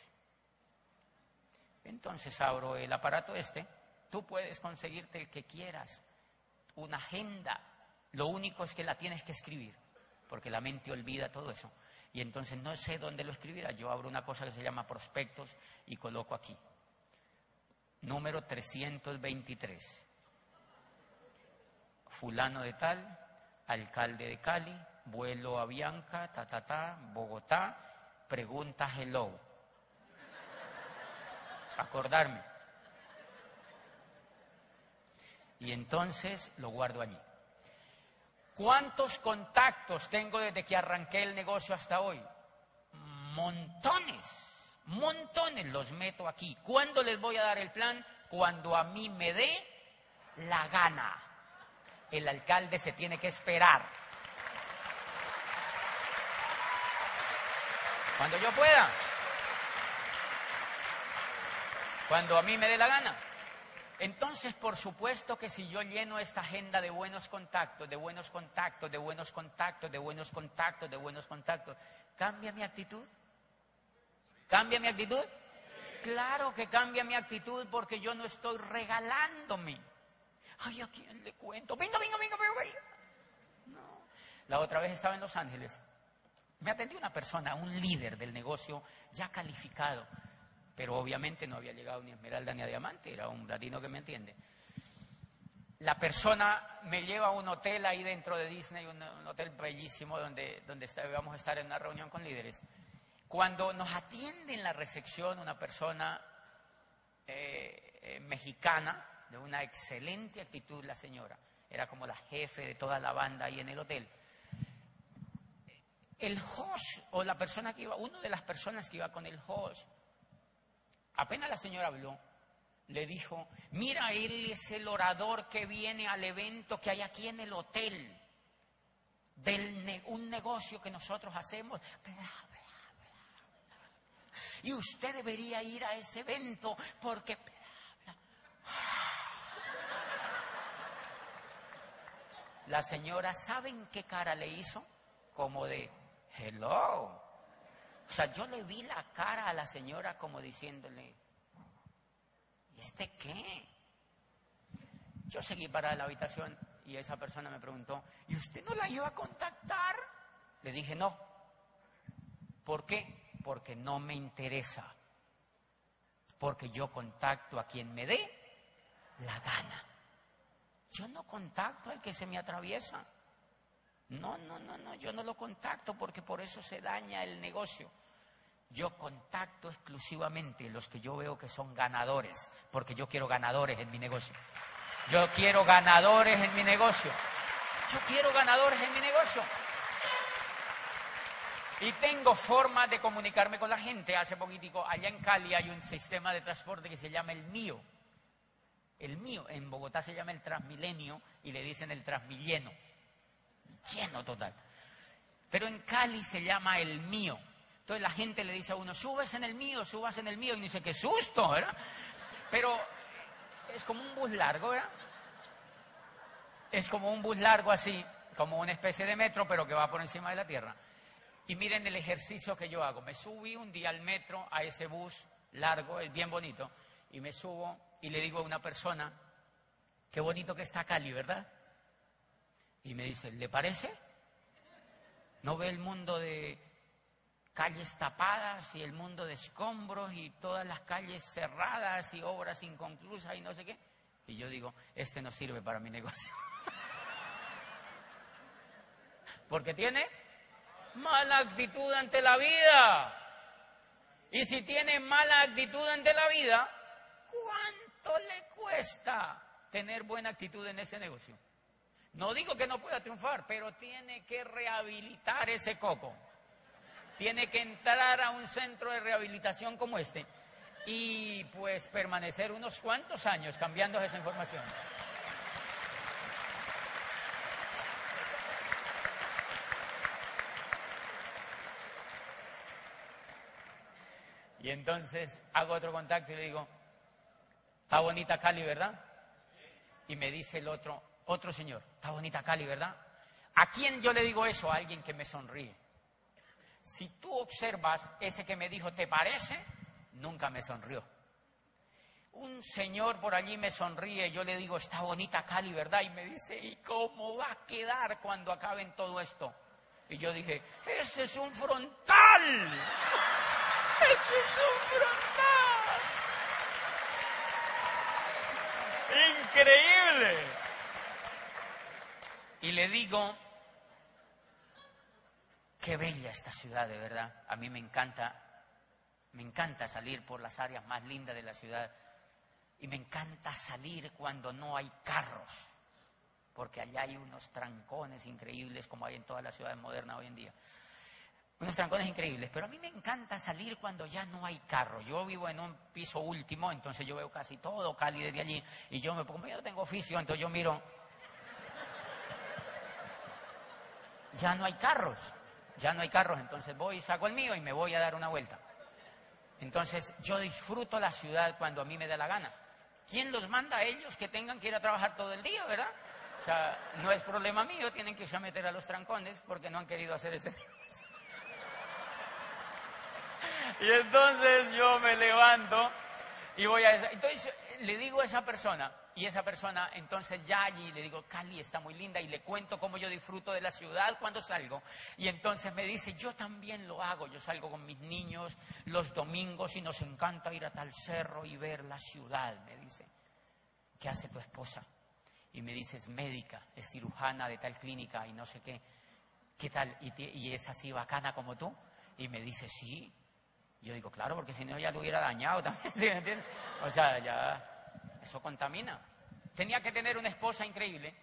Entonces abro el aparato este Tú puedes conseguirte el que quieras, una agenda. Lo único es que la tienes que escribir, porque la mente olvida todo eso. Y entonces no sé dónde lo escribirá. Yo abro una cosa que se llama prospectos y coloco aquí. Número 323. Fulano de tal, alcalde de Cali, vuelo a Bianca, ta, ta, ta, Bogotá, pregunta hello. Acordarme. Y entonces lo guardo allí. ¿Cuántos contactos tengo desde que arranqué el negocio hasta hoy? Montones, montones los meto aquí. ¿Cuándo les voy a dar el plan? Cuando a mí me dé la gana. El alcalde se tiene que esperar. Cuando yo pueda. Cuando a mí me dé la gana. Entonces, por supuesto que si yo lleno esta agenda de buenos contactos, de buenos contactos, de buenos contactos, de buenos contactos, de buenos contactos, ¿cambia mi actitud? ¿Cambia mi actitud? Claro que cambia mi actitud porque yo no estoy regalándome. Ay, ¿a quién le cuento? Venga, venga, venga, venga. No. La otra vez estaba en Los Ángeles. Me atendió una persona, un líder del negocio ya calificado pero obviamente no había llegado ni Esmeralda ni a Diamante, era un latino que me entiende. La persona me lleva a un hotel ahí dentro de Disney, un, hotel bellísimo donde, donde vamos a estar en una reunión con líderes. Cuando nos atiende en la recepción una persona eh, eh, mexicana, de una excelente actitud la señora, era como la jefe de toda la banda ahí en el hotel. El host o la persona que iba, una de las personas que iba con el host, Apenas la señora habló, le dijo, mira, él es el orador que viene al evento que hay aquí en el hotel, de un negocio que nosotros hacemos, Y usted debería ir a ese evento porque... La señora, ¿saben qué cara le hizo? Como de, hello. O sea, yo le vi la cara a la señora como diciéndole, ¿y este qué? Yo seguí para la habitación y esa persona me preguntó, ¿y usted no la iba a contactar? Le dije, no. ¿Por qué? Porque no me interesa. Porque yo contacto a quien me dé la gana. Yo no contacto al que se me atraviesa. No, no, no, no, yo no lo contacto porque por eso se daña el negocio. Yo contacto exclusivamente los que yo veo que son ganadores, porque yo quiero ganadores en mi negocio. Yo quiero ganadores en mi negocio. Yo quiero ganadores en mi negocio. Y tengo formas de comunicarme con la gente. Hace poquitico, allá en Cali hay un sistema de transporte que se llama el mío. El mío. En Bogotá se llama el Transmilenio y le dicen el Transmilleno. Lleno total. Pero en Cali se llama el mío. Entonces la gente le dice a uno, subes en el mío, subas en el mío. Y dice, qué susto, ¿verdad? Pero es como un bus largo, ¿verdad? Es como un bus largo así, como una especie de metro, pero que va por encima de la tierra. Y miren el ejercicio que yo hago. Me subí un día al metro, a ese bus largo, es bien bonito, y me subo y le digo a una persona, qué bonito que está Cali, ¿verdad? Y me dice, ¿le parece? ¿No ve el mundo de calles tapadas y el mundo de escombros y todas las calles cerradas y obras inconclusas y no sé qué? Y yo digo, este no sirve para mi negocio. Porque tiene mala actitud ante la vida. Y si tiene mala actitud ante la vida, ¿cuánto le cuesta tener buena actitud en ese negocio? No digo que no pueda triunfar, pero tiene que rehabilitar ese coco. Tiene que entrar a un centro de rehabilitación como este y pues permanecer unos cuantos años cambiando esa información. Y entonces hago otro contacto y le digo, está bonita Cali, ¿verdad? Y me dice el otro, otro señor, está bonita Cali, ¿verdad? ¿A quién yo le digo eso? A alguien que me sonríe. Si tú observas ese que me dijo, ¿te parece? Nunca me sonrió. Un señor por allí me sonríe, yo le digo, está bonita Cali, ¿verdad? Y me dice, ¿y cómo va a quedar cuando acaben todo esto? Y yo dije, ese es un frontal. ¡Ese es un frontal! ¡Increíble! Y le digo, qué bella esta ciudad, de verdad. A mí me encanta, me encanta salir por las áreas más lindas de la ciudad. Y me encanta salir cuando no hay carros, porque allá hay unos trancones increíbles como hay en todas las ciudades modernas hoy en día unos trancones increíbles, pero a mí me encanta salir cuando ya no hay carro. Yo vivo en un piso último, entonces yo veo casi todo Cali desde allí, y yo me pongo, yo tengo oficio, entonces yo miro, ya no hay carros, ya no hay carros, entonces voy, saco el mío y me voy a dar una vuelta. Entonces yo disfruto la ciudad cuando a mí me da la gana. ¿Quién los manda a ellos que tengan que ir a trabajar todo el día, verdad? O sea, no es problema mío, tienen que irse a meter a los trancones porque no han querido hacer este. Y entonces yo me levanto y voy a. Entonces le digo a esa persona, y esa persona entonces ya allí le digo, Cali está muy linda, y le cuento cómo yo disfruto de la ciudad cuando salgo. Y entonces me dice, yo también lo hago, yo salgo con mis niños los domingos y nos encanta ir a tal cerro y ver la ciudad, me dice. ¿Qué hace tu esposa? Y me dice, es médica, es cirujana de tal clínica y no sé qué. ¿Qué tal? ¿Y, y es así bacana como tú? Y me dice, sí, yo digo, claro, porque si no ya lo hubiera dañado también, ¿sí me entiendes? O sea, ya, eso contamina. Tenía que tener una esposa increíble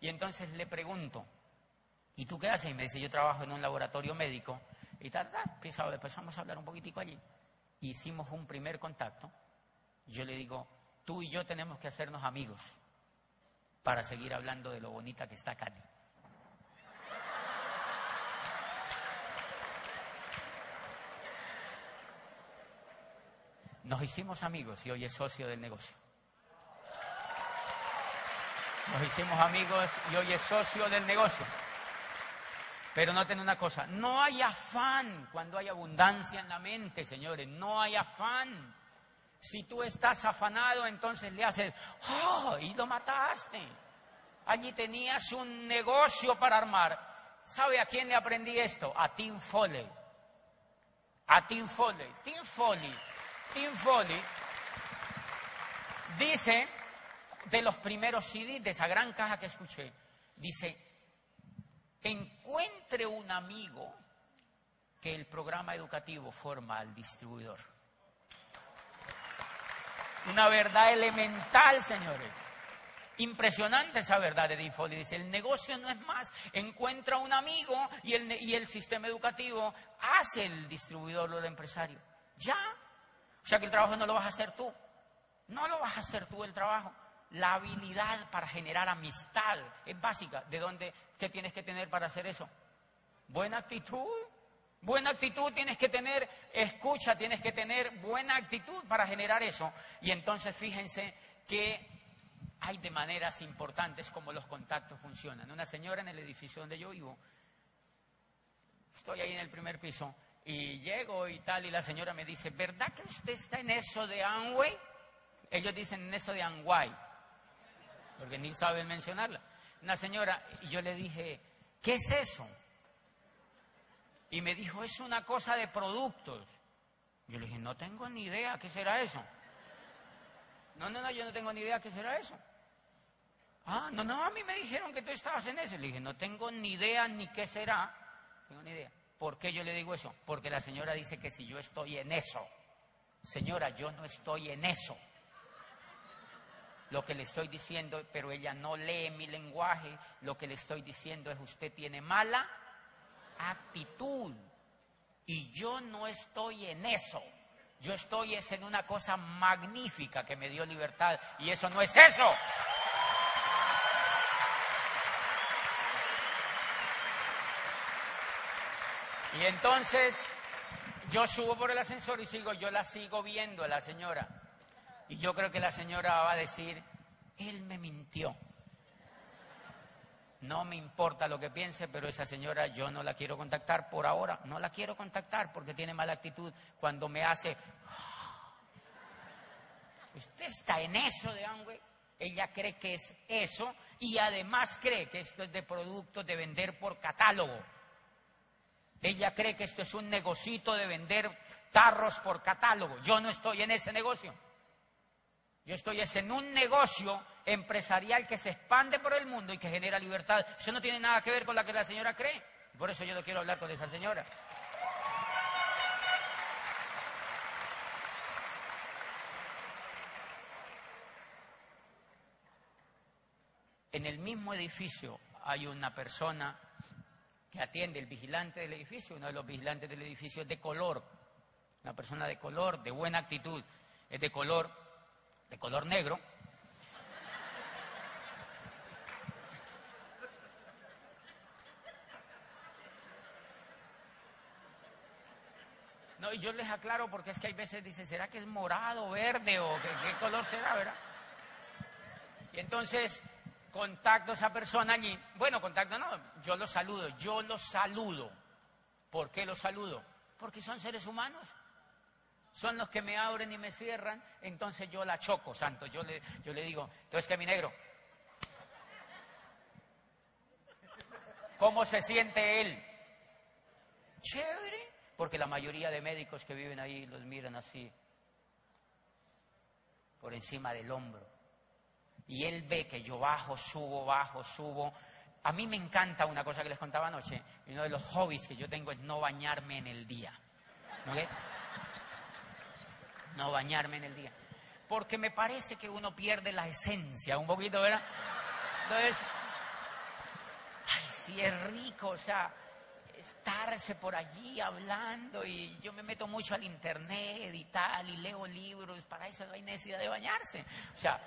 y entonces le pregunto, ¿y tú qué haces? Y me dice, yo trabajo en un laboratorio médico y tal, tal. Empezamos a hablar un poquitico allí. Hicimos un primer contacto. Yo le digo, tú y yo tenemos que hacernos amigos para seguir hablando de lo bonita que está Cali. Nos hicimos amigos y hoy es socio del negocio. Nos hicimos amigos y hoy es socio del negocio. Pero noten una cosa, no hay afán cuando hay abundancia en la mente, señores, no hay afán. Si tú estás afanado, entonces le haces, ¡oh! Y lo mataste. Allí tenías un negocio para armar. ¿Sabe a quién le aprendí esto? A Tim Foley. A Tim Foley. Tim Foley Tim Foley dice, de los primeros CDs de esa gran caja que escuché. Dice, encuentre un amigo que el programa educativo forma al distribuidor. Una verdad elemental, señores. Impresionante esa verdad de Default. Dice, el negocio no es más, encuentra un amigo y el, y el sistema educativo hace el distribuidor o el empresario. Ya. O sea que el trabajo no lo vas a hacer tú. No lo vas a hacer tú el trabajo. La habilidad para generar amistad es básica. ¿De dónde? ¿Qué tienes que tener para hacer eso? Buena actitud. Buena actitud tienes que tener, escucha, tienes que tener buena actitud para generar eso. Y entonces fíjense que hay de maneras importantes como los contactos funcionan. Una señora en el edificio donde yo vivo, estoy ahí en el primer piso y llego y tal y la señora me dice, ¿verdad que usted está en eso de Amway? Ellos dicen en eso de Amway, porque ni saben mencionarla. Una señora, y yo le dije, ¿qué es eso? Y me dijo, es una cosa de productos. Yo le dije, no tengo ni idea qué será eso. No, no, no, yo no tengo ni idea qué será eso. Ah, no, no, a mí me dijeron que tú estabas en eso. Le dije, no tengo ni idea ni qué será. Tengo ni idea. ¿Por qué yo le digo eso? Porque la señora dice que si yo estoy en eso. Señora, yo no estoy en eso. Lo que le estoy diciendo, pero ella no lee mi lenguaje, lo que le estoy diciendo es usted tiene mala actitud. Y yo no estoy en eso. Yo estoy es en una cosa magnífica que me dio libertad. Y eso no es eso. Y entonces yo subo por el ascensor y sigo, yo la sigo viendo a la señora. Y yo creo que la señora va a decir, él me mintió. No me importa lo que piense, pero esa señora yo no la quiero contactar por ahora. No la quiero contactar porque tiene mala actitud cuando me hace... Usted está en eso de Amway. Ella cree que es eso y además cree que esto es de productos de vender por catálogo. Ella cree que esto es un negocito de vender tarros por catálogo. Yo no estoy en ese negocio. Yo estoy en un negocio empresarial que se expande por el mundo y que genera libertad. Eso no tiene nada que ver con lo que la señora cree. Por eso yo no quiero hablar con esa señora. En el mismo edificio hay una persona que atiende el vigilante del edificio, uno de los vigilantes del edificio es de color, una persona de color, de buena actitud, es de color de color negro. No, y yo les aclaro porque es que hay veces dicen, ¿será que es morado, verde o qué, qué color será, verdad? Y entonces contacto a esa persona allí. Bueno, contacto no, yo lo saludo, yo lo saludo. ¿Por qué lo saludo? Porque son seres humanos son los que me abren y me cierran, entonces yo la choco, santo. Yo le, yo le digo, entonces que mi negro, ¿cómo se siente él? Chévere, porque la mayoría de médicos que viven ahí los miran así, por encima del hombro. Y él ve que yo bajo, subo, bajo, subo. A mí me encanta una cosa que les contaba anoche. Uno de los hobbies que yo tengo es no bañarme en el día. ¿No no bañarme en el día. Porque me parece que uno pierde la esencia un poquito, ¿verdad? Entonces, ay, sí es rico, o sea, estarse por allí hablando y yo me meto mucho al internet y tal y leo libros, para eso no hay necesidad de bañarse. O sea,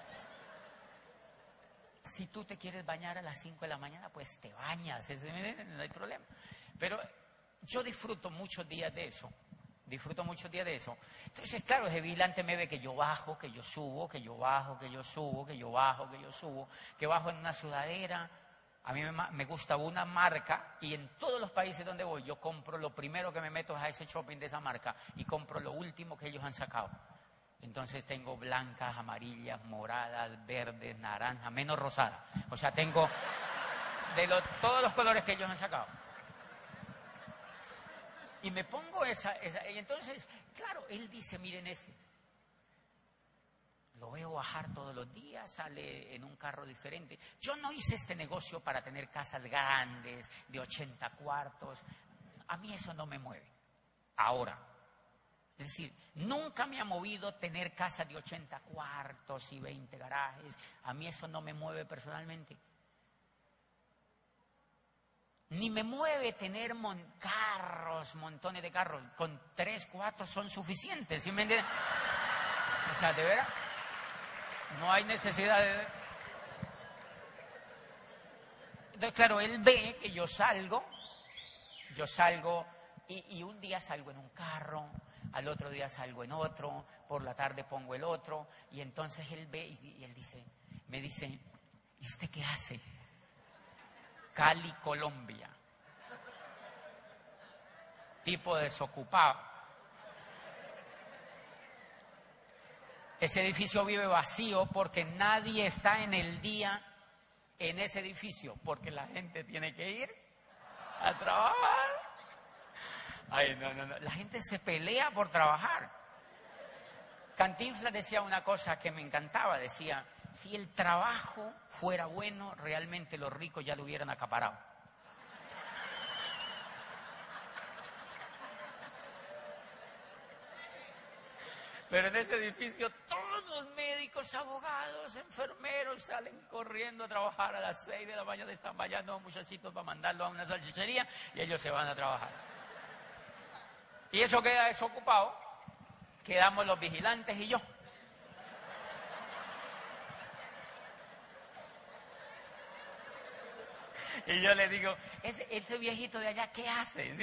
si tú te quieres bañar a las 5 de la mañana, pues te bañas, no hay problema. Pero yo disfruto muchos días de eso disfruto mucho días de eso. Entonces, claro, ese vigilante me ve que yo bajo, que yo subo, que yo bajo, que yo subo, que yo bajo, que yo subo, que bajo en una sudadera. A mí me, gusta una marca y en todos los países donde voy yo compro lo primero que me meto a ese shopping de esa marca y compro lo último que ellos han sacado. Entonces tengo blancas, amarillas, moradas, verdes, naranjas, menos rosada. O sea, tengo de todos los colores que ellos han sacado. Y me pongo esa, esa, Y entonces, claro, él dice, miren este. lo veo bajar todos los días, sale en un carro diferente. Yo no hice este negocio para tener casas grandes, de 80 cuartos. A mí eso no me mueve. Ahora, es decir, nunca me ha movido tener casas de 80 cuartos y 20 garajes. A mí eso no me mueve personalmente. Ni me mueve tener carros, montones de carros. Con tres, cuatro son suficientes. ¿sí me entiendes? O sea, de verdad, no hay necesidad de... Entonces, claro, él ve que yo salgo, yo salgo y, un día salgo en un carro, al otro día salgo en otro, por la tarde pongo el otro, y entonces él ve y, él dice, me dice, ¿y usted qué hace? Cali, Colombia. Tipo desocupado. Ese edificio vive vacío porque nadie está en el día en ese edificio, porque la gente tiene que ir a trabajar. Ay, no, no, no. La gente se pelea por trabajar. Cantinflas decía una cosa que me encantaba, decía, si el trabajo fuera bueno, realmente los ricos ya lo hubieran acaparado. Pero en ese edificio todos médicos, abogados, enfermeros salen corriendo a trabajar a las seis de la mañana, están vallando a muchachitos para mandarlo a una salchichería y ellos se van a trabajar. Y eso queda desocupado, quedamos los vigilantes y yo. Y yo le digo, ese, ese viejito de allá, ¿qué hace?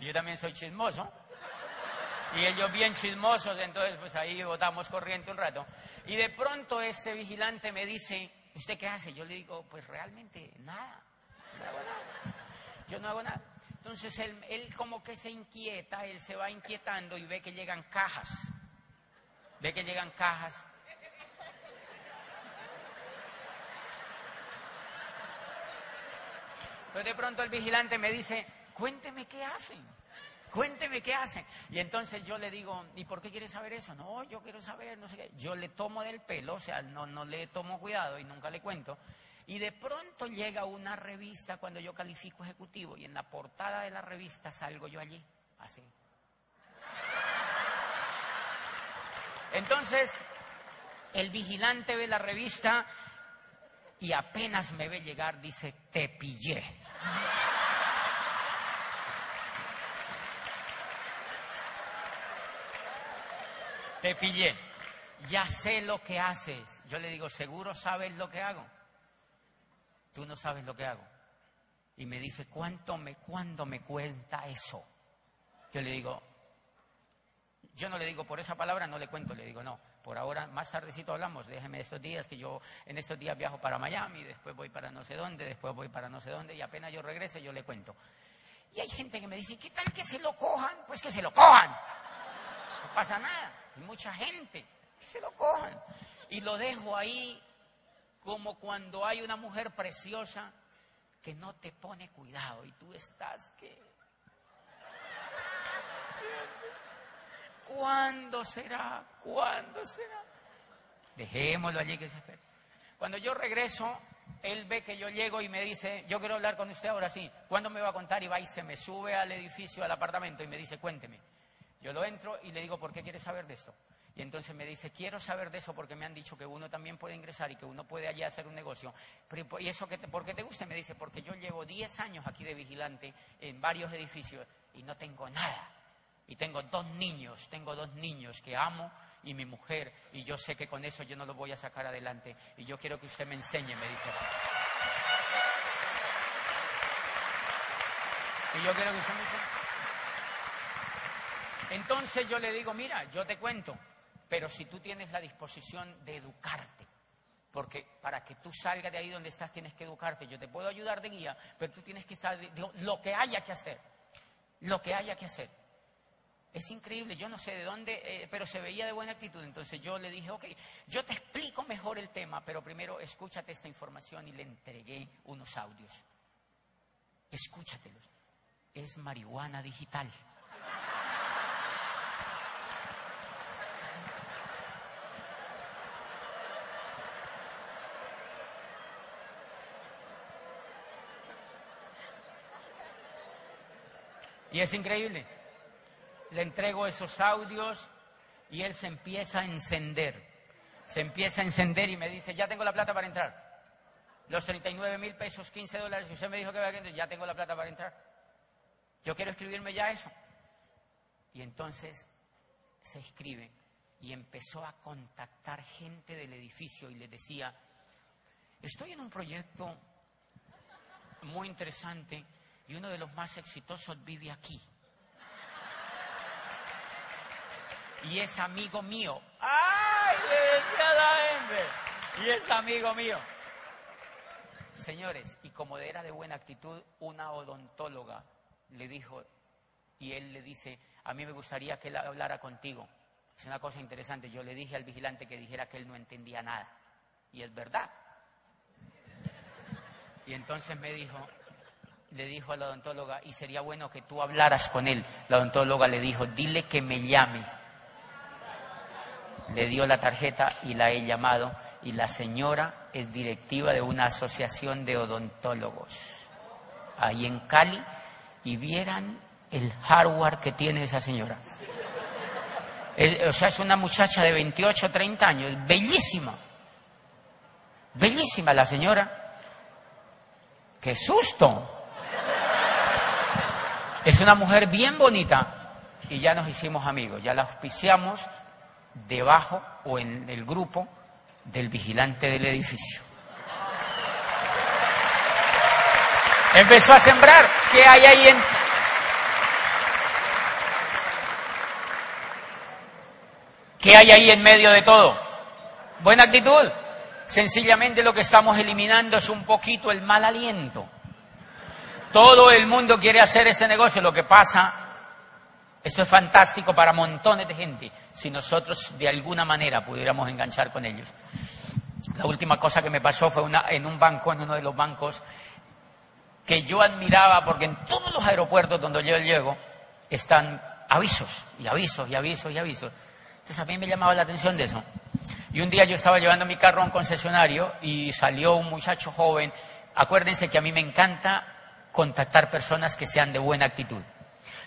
Yo también soy chismoso. Y ellos bien chismosos, entonces pues ahí botamos corriente un rato. Y de pronto ese vigilante me dice, ¿usted qué hace? Yo le digo, pues realmente nada. No hago nada. Yo no hago nada. Entonces él, él como que se inquieta, él se va inquietando y ve que llegan cajas. Ve que llegan cajas Entonces de pronto el vigilante me dice, cuénteme qué hacen, cuénteme qué hacen. Y entonces yo le digo, ¿y por qué quiere saber eso? No, yo quiero saber, no sé qué. Yo le tomo del pelo, o sea, no, no le tomo cuidado y nunca le cuento. Y de pronto llega una revista cuando yo califico ejecutivo y en la portada de la revista salgo yo allí, así. Entonces, el vigilante ve la revista y apenas me ve llegar, dice, te pillé. Te pillé. Ya sé lo que haces. Yo le digo, ¿seguro sabes lo que hago? Tú no sabes lo que hago. Y me dice, ¿cuánto me, cuándo me cuenta eso? Yo le digo, yo no le digo por esa palabra, no le cuento, le digo, no, por ahora, más tardecito hablamos, déjeme estos días que yo en estos días viajo para Miami, después voy para no sé dónde, después voy para no sé dónde y apenas yo regrese yo le cuento. Y hay gente que me dice, ¿qué tal que se lo cojan? Pues que se lo cojan. No pasa nada. Hay mucha gente que se lo cojan. Y lo dejo ahí como cuando hay una mujer preciosa que no te pone cuidado y tú estás que ¿Cuándo será? ¿Cuándo será? Dejémoslo allí que se espere. Cuando yo regreso, él ve que yo llego y me dice, yo quiero hablar con usted ahora sí. ¿Cuándo me va a contar? Y va y se me sube al edificio, al apartamento y me dice, cuénteme. Yo lo entro y le digo, ¿por qué quieres saber de esto? Y entonces me dice, quiero saber de eso porque me han dicho que uno también puede ingresar y que uno puede allí hacer un negocio. ¿Y eso que por qué te gusta? Me dice, porque yo llevo 10 años aquí de vigilante en varios edificios y no tengo nada. Y tengo dos niños, tengo dos niños que amo y mi mujer, y yo sé que con eso yo no lo voy a sacar adelante. Y yo quiero que usted me enseñe, me dice así. Y yo quiero que usted me enseñe. Entonces yo le digo, mira, yo te cuento, pero si tú tienes la disposición de educarte, porque para que tú salgas de ahí donde estás tienes que educarte. Yo te puedo ayudar de guía, pero tú tienes que estar, lo que haya que hacer, lo que haya que hacer. Es increíble, yo no sé de dónde, eh, pero se veía de buena actitud. Entonces yo le dije, ok, yo te explico mejor el tema, pero primero escúchate esta información y le entregué unos audios. Escúchatelos. Es marihuana digital. Y es increíble. Le entrego esos audios y él se empieza a encender. Se empieza a encender y me dice, ya tengo la plata para entrar. Los 39 mil pesos, 15 dólares que usted me dijo que iba a entrar, ya tengo la plata para entrar. Yo quiero escribirme ya eso. Y entonces se escribe y empezó a contactar gente del edificio y le decía, estoy en un proyecto muy interesante y uno de los más exitosos vive aquí. Y es amigo mío. ¡Ay! Le decía la gente. Y es amigo mío. Señores, y como era de buena actitud, una odontóloga le dijo, y él le dice, a mí me gustaría que él hablara contigo. Es una cosa interesante. Yo le dije al vigilante que dijera que él no entendía nada. Y es verdad. Y entonces me dijo, le dijo a la odontóloga, y sería bueno que tú hablaras con él. La odontóloga le dijo, dile que me llame. Le dio la tarjeta y la he llamado. Y la señora es directiva de una asociación de odontólogos ahí en Cali. Y vieran el hardware que tiene esa señora. o sea, es una muchacha de 28, 30 años, bellísima. Bellísima la señora. ¡Qué susto! Es una mujer bien bonita y ya nos hicimos amigos, ya la auspiciamos debajo o en el grupo del vigilante del edificio. Empezó a sembrar. ¿Qué hay ahí en, ¿Qué hay ahí en medio de todo? Buena actitud. Sencillamente lo que estamos eliminando es un poquito el mal aliento. Todo el mundo quiere hacer ese negocio. Lo que pasa, esto es fantástico para montones de gente, si nosotros de alguna manera pudiéramos enganchar con ellos. La última cosa que me pasó fue una, en un banco, en uno de los bancos, que yo admiraba, porque en todos los aeropuertos donde yo llego están avisos, y avisos, y avisos, y avisos. Entonces a mí me llamaba la atención de eso. Y un día yo estaba llevando mi carro a un concesionario y salió un muchacho joven. Acuérdense que a mí me encanta contactar personas que sean de buena actitud.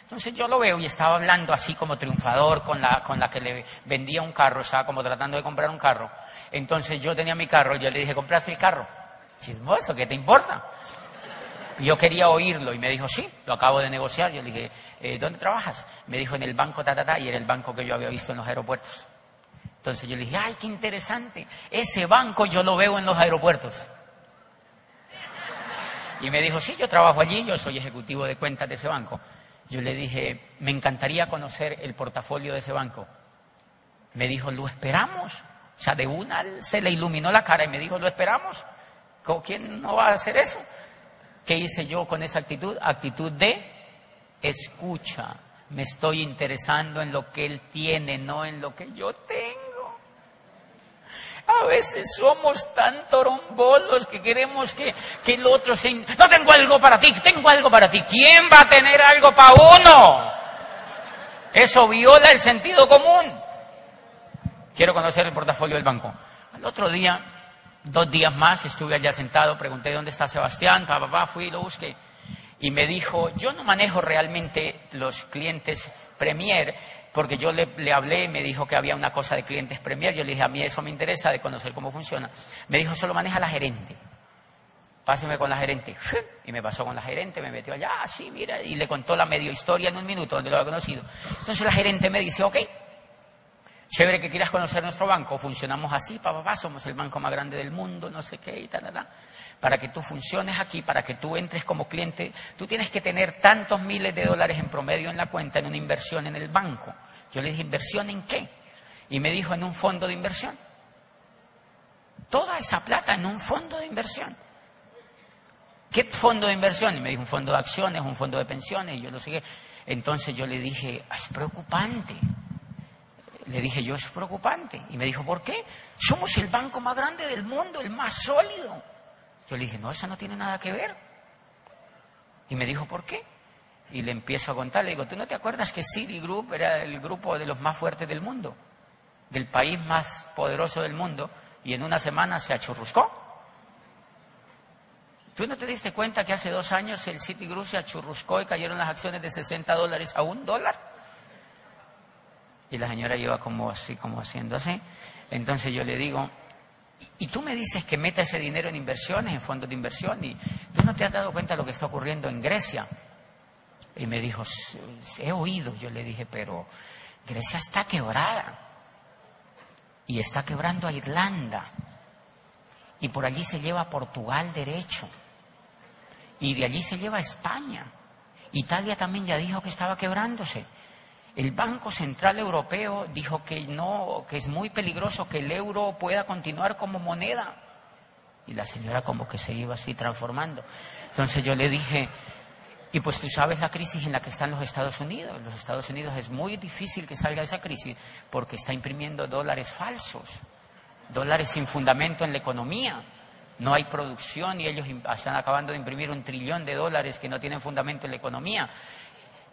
Entonces yo lo veo y estaba hablando así como triunfador con la, con la que le vendía un carro, estaba como tratando de comprar un carro. Entonces yo tenía mi carro y yo le dije, ¿compraste el carro? Chismoso, ¿qué te importa? yo quería oírlo y me dijo, sí, lo acabo de negociar. Yo le dije, eh, ¿dónde trabajas? Me dijo, en el banco ta, ta, ta, y era el banco que yo había visto en los aeropuertos. Entonces yo le dije, ay, qué interesante, ese banco yo lo veo en los aeropuertos. Y me dijo, sí, yo trabajo allí, yo soy ejecutivo de cuentas de ese banco. Yo le dije, me encantaría conocer el portafolio de ese banco. Me dijo, ¿lo esperamos? O sea, de una se le iluminó la cara y me dijo, ¿lo esperamos? ¿Quién no va a hacer eso? ¿Qué hice yo con esa actitud? Actitud de escucha. Me estoy interesando en lo que él tiene, no en lo que yo tengo. A veces somos tan torombolos que queremos que, que el otro se... No tengo algo para ti, tengo algo para ti. ¿Quién va a tener algo para uno? Eso viola el sentido común. Quiero conocer el portafolio del banco. Al otro día Dos días más estuve allá sentado, pregunté dónde está Sebastián, papá, pa, fui y lo busqué. Y me dijo, yo no manejo realmente los clientes Premier, porque yo le, hablé y me dijo que había una cosa de clientes Premier. Yo le dije, a mí eso me interesa de conocer cómo funciona. Me dijo, solo maneja la gerente. Páseme con la gerente. Y me pasó con la gerente, me metió allá, ah, sí, mira, y le contó la medio historia en un minuto donde lo había conocido. Entonces la gerente me dice, ok, Chévere que quieras conocer nuestro banco, funcionamos así, papá, pa, somos el banco más grande del mundo, no sé qué y tal, tal, Para que tú funciones aquí, para que tú entres como cliente, tú tienes que tener tantos miles de dólares en promedio en la cuenta en una inversión en el banco. Yo le dije, ¿inversión en qué? Y me dijo, en un fondo de inversión. Toda esa plata en un fondo de inversión. ¿Qué fondo de inversión? Y me dijo, un fondo de acciones, un fondo de pensiones, y yo lo sé Entonces yo le dije, es preocupante. Le dije yo, es preocupante. Y me dijo, ¿por qué? Somos el banco más grande del mundo, el más sólido. Yo le dije, no, eso no tiene nada que ver. Y me dijo, ¿por qué? Y le empiezo a contar, le digo, ¿tú no te acuerdas que Citigroup era el grupo de los más fuertes del mundo? Del país más poderoso del mundo, y en una semana se achurruscó. ¿Tú no te diste cuenta que hace dos años el Citigroup se achurruscó y cayeron las acciones de 60 dólares a un dólar? Y la señora iba como así, como haciendo así. Entonces yo le digo, y tú me dices que meta ese dinero en inversiones, en fondos de inversión, y tú no te has dado cuenta de lo que está ocurriendo en Grecia. Y me dijo, he oído, yo le dije, pero Grecia está quebrada. Y está quebrando a Irlanda. Y por allí se lleva a Portugal derecho. Y de allí se lleva a España. Italia también ya dijo que estaba quebrándose. El Banco Central Europeo dijo que no, que es muy peligroso que el euro pueda continuar como moneda. Y la señora como que se iba así transformando. Entonces yo le dije, y pues tú sabes la crisis en la que están los Estados Unidos. Los Estados Unidos es muy difícil que salga esa crisis porque está imprimiendo dólares falsos, dólares sin fundamento en la economía. No hay producción y ellos están acabando de imprimir un trillón de dólares que no tienen fundamento en la economía.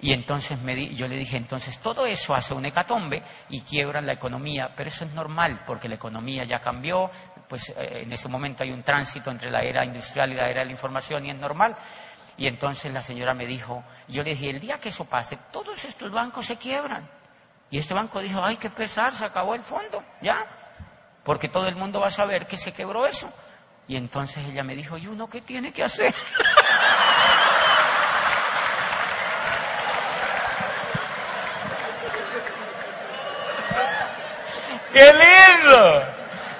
Y entonces yo le dije, entonces todo eso hace un hecatombe y quiebran la economía, pero eso es normal porque la economía ya cambió, pues eh, en ese momento hay un tránsito entre la era industrial y la era de la información y es normal. Y entonces la señora me dijo, yo le dije, el día que eso pase, todos estos bancos se quiebran. Y este banco dijo, hay que pesar, se acabó el fondo, ya, porque todo el mundo va a saber que se quebró eso. Y entonces ella me dijo, ¿y uno qué tiene que hacer? ¡Qué lindo!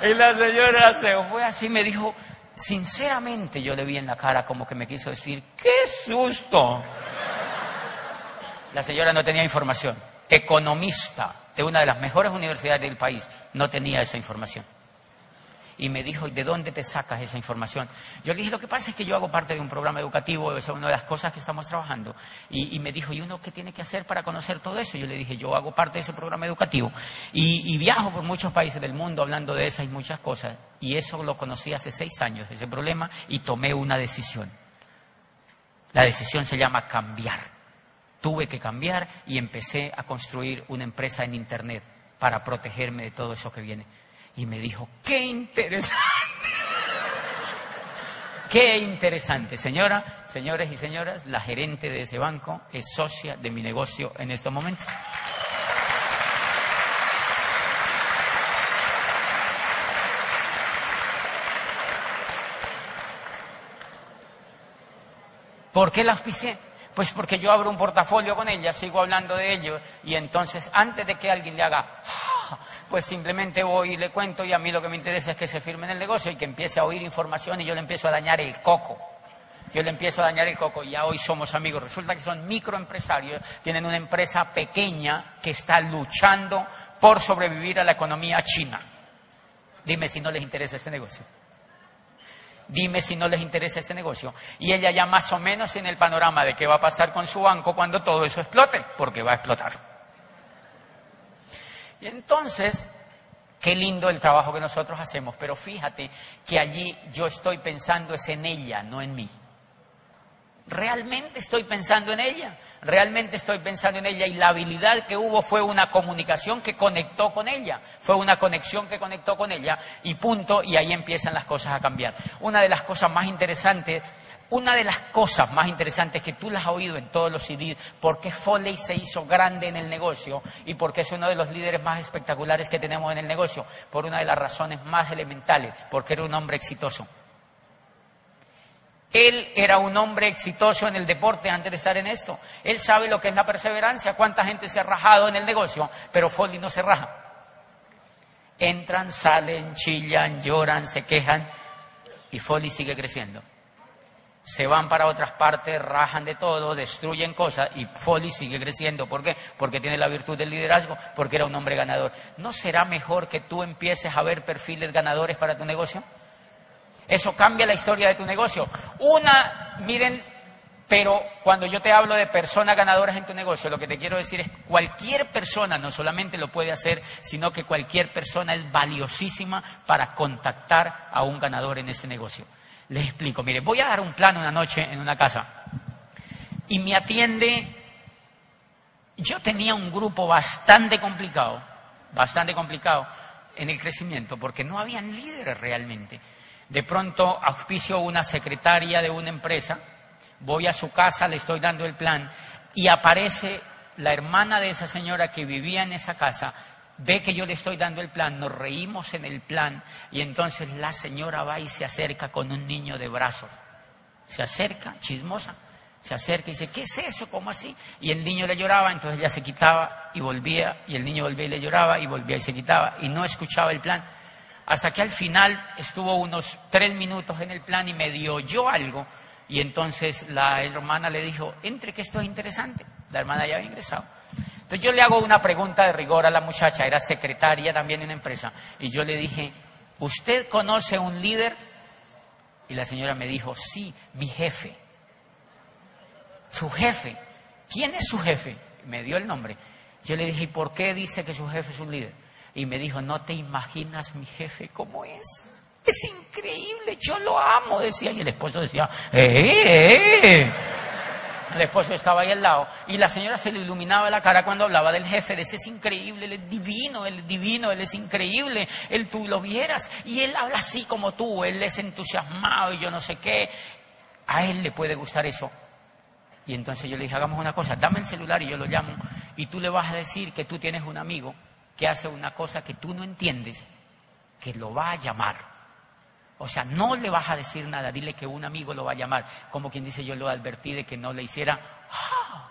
Y la señora se fue así, me dijo, sinceramente yo le vi en la cara como que me quiso decir, ¡qué susto! La señora no tenía información. Economista de una de las mejores universidades del país no tenía esa información y me dijo, ¿y de dónde te sacas esa información? Yo le dije, lo que pasa es que yo hago parte de un programa educativo, esa es una de las cosas que estamos trabajando. Y, me dijo, ¿y uno qué tiene que hacer para conocer todo eso? Yo le dije, yo hago parte de ese programa educativo y, viajo por muchos países del mundo hablando de esas y muchas cosas. Y eso lo conocí hace seis años, ese problema, y tomé una decisión. La decisión se llama cambiar. Tuve que cambiar y empecé a construir una empresa en Internet para protegerme de todo eso que viene y me dijo, qué interesante. Qué interesante. Señora, señores y señoras, la gerente de ese banco es socia de mi negocio en estos momentos. ¿Por qué la auspicié? Pues porque yo abro un portafolio con ella, sigo hablando de ello y entonces antes de que alguien le haga pues simplemente voy y le cuento y a mí lo que me interesa es que se firme en el negocio y que empiece a oír información y yo le empiezo a dañar el coco. Yo le empiezo a dañar el coco y ya hoy somos amigos. Resulta que son microempresarios, tienen una empresa pequeña que está luchando por sobrevivir a la economía china. Dime si no les interesa este negocio. Dime si no les interesa este negocio. Y ella ya más o menos en el panorama de qué va a pasar con su banco cuando todo eso explote, porque va a explotar. Y entonces, qué lindo el trabajo que nosotros hacemos, pero fíjate que allí yo estoy pensando es en ella, no en mí. Realmente estoy pensando en ella, realmente estoy pensando en ella y la habilidad que hubo fue una comunicación que conectó con ella, fue una conexión que conectó con ella y punto, y ahí empiezan las cosas a cambiar. Una de las cosas más interesantes una de las cosas más interesantes que tú las has oído en todos los CDs, por qué Foley se hizo grande en el negocio y por qué es uno de los líderes más espectaculares que tenemos en el negocio, por una de las razones más elementales, porque era un hombre exitoso. Él era un hombre exitoso en el deporte antes de estar en esto. Él sabe lo que es la perseverancia, cuánta gente se ha rajado en el negocio, pero Foley no se raja. Entran, salen, chillan, lloran, se quejan y Foley sigue creciendo se van para otras partes, rajan de todo, destruyen cosas y Foley sigue creciendo. ¿Por qué? Porque tiene la virtud del liderazgo, porque era un hombre ganador. ¿No será mejor que tú empieces a ver perfiles ganadores para tu negocio? Eso cambia la historia de tu negocio. Una, miren, pero cuando yo te hablo de personas ganadoras en tu negocio, lo que te quiero decir es que cualquier persona no solamente lo puede hacer, sino que cualquier persona es valiosísima para contactar a un ganador en ese negocio. Les explico. Mire, voy a dar un plano una noche en una casa y me atiende. Yo tenía un grupo bastante complicado, bastante complicado en el crecimiento, porque no habían líderes realmente. De pronto auspicio una secretaria de una empresa, voy a su casa, le estoy dando el plan y aparece la hermana de esa señora que vivía en esa casa, ve que yo le estoy dando el plan, nos reímos en el plan y entonces la señora va y se acerca con un niño de brazos. Se acerca, chismosa, se acerca y dice, ¿qué es eso? ¿Cómo así? Y el niño le lloraba, entonces ella se quitaba y volvía, y el niño volvía y le lloraba, y volvía y se quitaba, y no escuchaba el plan. Hasta que al final estuvo unos tres minutos en el plan y me dio yo algo, y entonces la hermana le dijo, entre que esto es interesante. La hermana ya había ingresado. Entonces yo le hago una pregunta de rigor a la muchacha, era secretaria también en una empresa, y yo le dije, ¿usted conoce un líder? Y la señora me dijo, sí, mi jefe. Su jefe. ¿Quién es su jefe? Me dio el nombre. Yo le dije, ¿y por qué dice que su jefe es un líder? Y me dijo, no te imaginas mi jefe cómo es. Es increíble, yo lo amo, decía. Y el esposo decía, ¡eh! eh". El esposo estaba ahí al lado y la señora se le iluminaba la cara cuando hablaba del jefe. Decía, es increíble, él es divino, él es divino, él es increíble. Él tú lo vieras y él habla así como tú, él es entusiasmado y yo no sé qué. A él le puede gustar eso. Y entonces yo le dije, hagamos una cosa, dame el celular y yo lo llamo y tú le vas a decir que tú tienes un amigo que hace una cosa que tú no entiendes, que lo va a llamar. O sea, no le vas a decir nada, dile que un amigo lo va a llamar. Como quien dice, yo lo advertí de que no le hiciera. ¡Ah!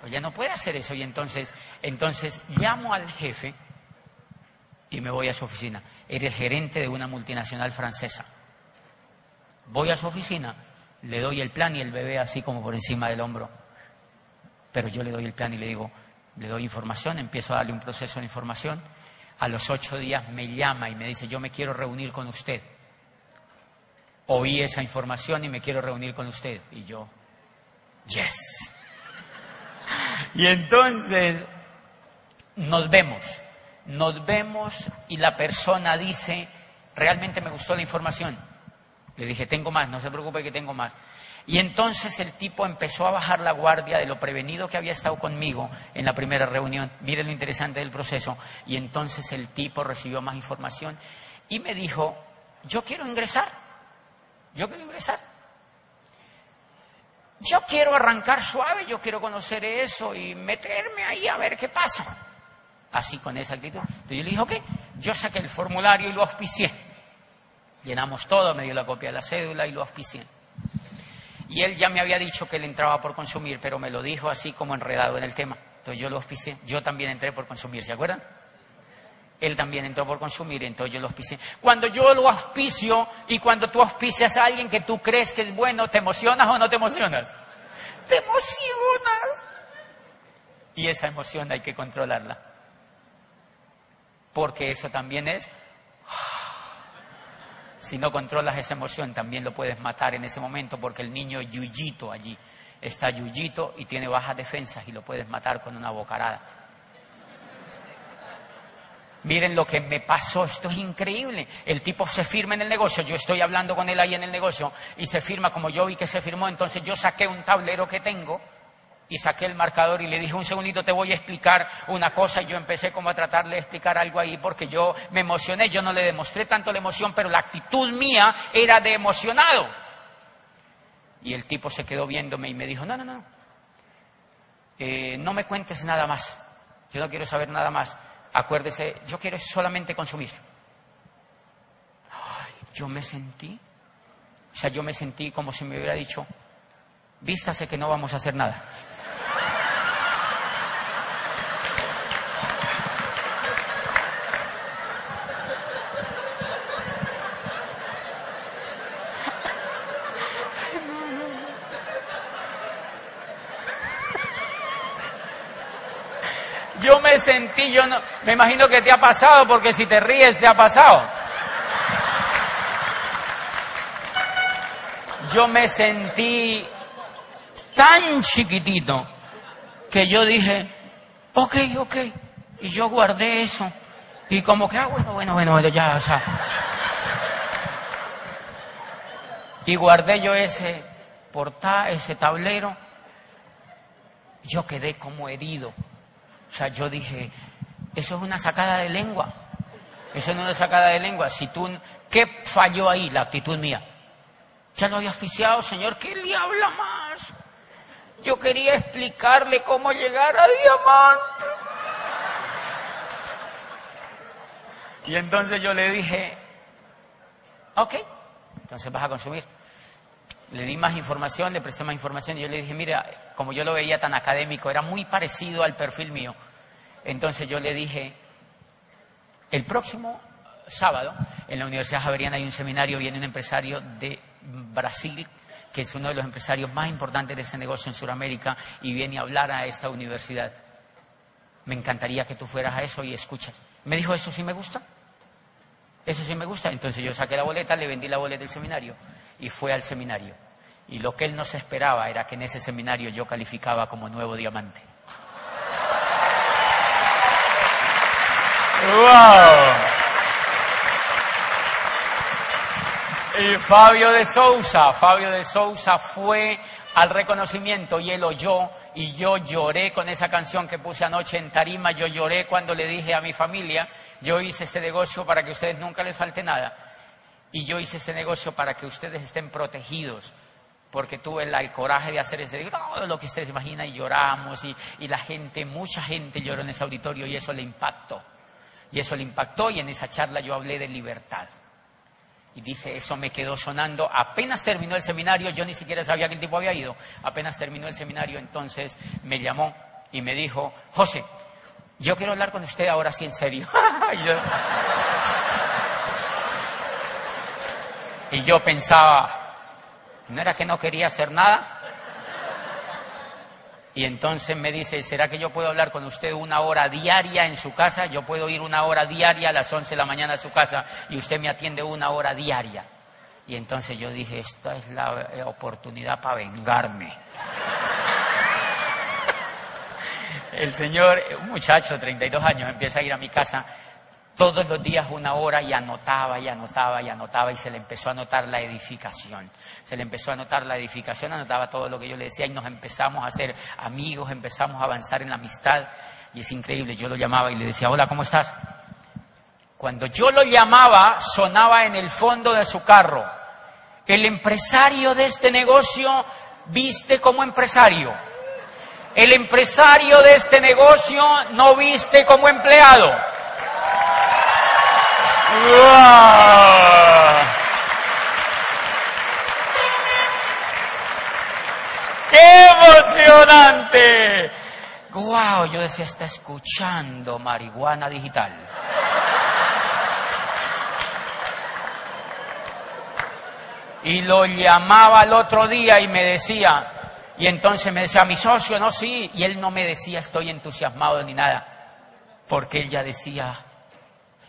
Pues ya no puede hacer eso. Y entonces, entonces llamo al jefe y me voy a su oficina. Era el gerente de una multinacional francesa. Voy a su oficina, le doy el plan y el bebé así como por encima del hombro. Pero yo le doy el plan y le digo, le doy información, empiezo a darle un proceso de información a los ocho días me llama y me dice, yo me quiero reunir con usted. Oí esa información y me quiero reunir con usted. Y yo, yes. Y entonces nos vemos, nos vemos y la persona dice, realmente me gustó la información. Le dije, tengo más, no se preocupe que tengo más. Y entonces el tipo empezó a bajar la guardia de lo prevenido que había estado conmigo en la primera reunión. Mire lo interesante del proceso. Y entonces el tipo recibió más información y me dijo, yo quiero ingresar, yo quiero ingresar. Yo quiero arrancar suave, yo quiero conocer eso y meterme ahí a ver qué pasa. Así con esa actitud. Entonces yo le dije, ok, yo saqué el formulario y lo auspicié. Llenamos todo, me dio la copia de la cédula y lo auspicié. Y él ya me había dicho que él entraba por consumir, pero me lo dijo así como enredado en el tema. Entonces yo lo auspicié. Yo también entré por consumir, ¿se acuerdan? Él también entró por consumir, entonces yo lo auspicié. Cuando yo lo auspicio y cuando tú auspicias a alguien que tú crees que es bueno, ¿te emocionas o no te emocionas? ¡Te emocionas! Y esa emoción hay que controlarla. Porque eso también es si no controlas esa emoción, también lo puedes matar en ese momento porque el niño yuyito allí está yuyito y tiene bajas defensas y lo puedes matar con una bocarada. Miren lo que me pasó, esto es increíble. El tipo se firma en el negocio, yo estoy hablando con él ahí en el negocio y se firma como yo vi que se firmó, entonces yo saqué un tablero que tengo y saqué el marcador y le dije, un segundito, te voy a explicar una cosa. Y yo empecé como a tratarle de explicar algo ahí porque yo me emocioné, yo no le demostré tanto la emoción, pero la actitud mía era de emocionado. Y el tipo se quedó viéndome y me dijo, no, no, no, eh, no me cuentes nada más, yo no quiero saber nada más, acuérdese, yo quiero solamente consumir. Ay, yo me sentí, o sea, yo me sentí como si me hubiera dicho, vístase que no vamos a hacer nada. Yo me sentí, yo no, me imagino que te ha pasado, porque si te ríes te ha pasado. Yo me sentí tan chiquitito que yo dije, ok, ok, y yo guardé eso. Y como que, ah, bueno, bueno, bueno, ya, o sea. Y guardé yo ese portal, ese tablero. Yo quedé como herido. O sea, yo dije, eso es una sacada de lengua. Eso no es sacada de lengua. Si tú, ¿qué falló ahí? La actitud mía. Ya lo había oficiado, señor, ¿qué le habla más? Yo quería explicarle cómo llegar a diamante. Y entonces yo le dije, ok, entonces vas a consumir. Le di más información, le presté más información y yo le dije, mira, como yo lo veía tan académico, era muy parecido al perfil mío. Entonces yo le dije, el próximo sábado en la Universidad Javeriana hay un seminario, viene un empresario de Brasil, que es uno de los empresarios más importantes de ese negocio en Sudamérica, y viene a hablar a esta universidad. Me encantaría que tú fueras a eso y escuchas. Me dijo, ¿eso sí me gusta? Eso sí me gusta. Entonces yo saqué la boleta, le vendí la boleta del seminario y fue al seminario. Y lo que él no se esperaba era que en ese seminario yo calificaba como nuevo diamante. ¡Wow! Y Fabio de Sousa, Fabio de Sousa fue al reconocimiento y él oyó y yo lloré con esa canción que puse anoche en Tarima, yo lloré cuando le dije a mi familia, yo hice este negocio para que a ustedes nunca les falte nada y yo hice este negocio para que ustedes estén protegidos porque tuve el, coraje de hacer ese, todo lo que ustedes imaginan y lloramos y, y la gente, mucha gente lloró en ese auditorio y eso le impactó. Y eso le impactó y en esa charla yo hablé de libertad. Y dice, eso me quedó sonando. Apenas terminó el seminario, yo ni siquiera sabía que el tipo había ido. Apenas terminó el seminario, entonces me llamó y me dijo, José, yo quiero hablar con usted ahora sí en serio. y yo pensaba, ¿no era que no quería hacer nada? Y entonces me dice, ¿será que yo puedo hablar con usted una hora diaria en su casa? Yo puedo ir una hora diaria a las 11 de la mañana a su casa y usted me atiende una hora diaria. Y entonces yo dije, esta es la oportunidad para vengarme. El señor, un muchacho de 32 años, empieza a ir a mi casa todos los días una hora y anotaba y anotaba y anotaba y se le empezó a notar la edificación. Se le empezó a notar la edificación, anotaba todo lo que yo le decía y nos empezamos a hacer amigos, empezamos a avanzar en la amistad y es increíble, yo lo llamaba y le decía, hola, ¿cómo estás? Cuando yo lo llamaba, sonaba en el fondo de su carro. El empresario de este negocio viste como empresario. El empresario de este negocio no viste como empleado. ¡Qué emocionante! ¡Wow! Yo decía, está escuchando marihuana digital. Y lo llamaba el otro día y me decía, y entonces me decía, mi socio, no, sí, y él no me decía, estoy entusiasmado ni nada, porque él ya decía,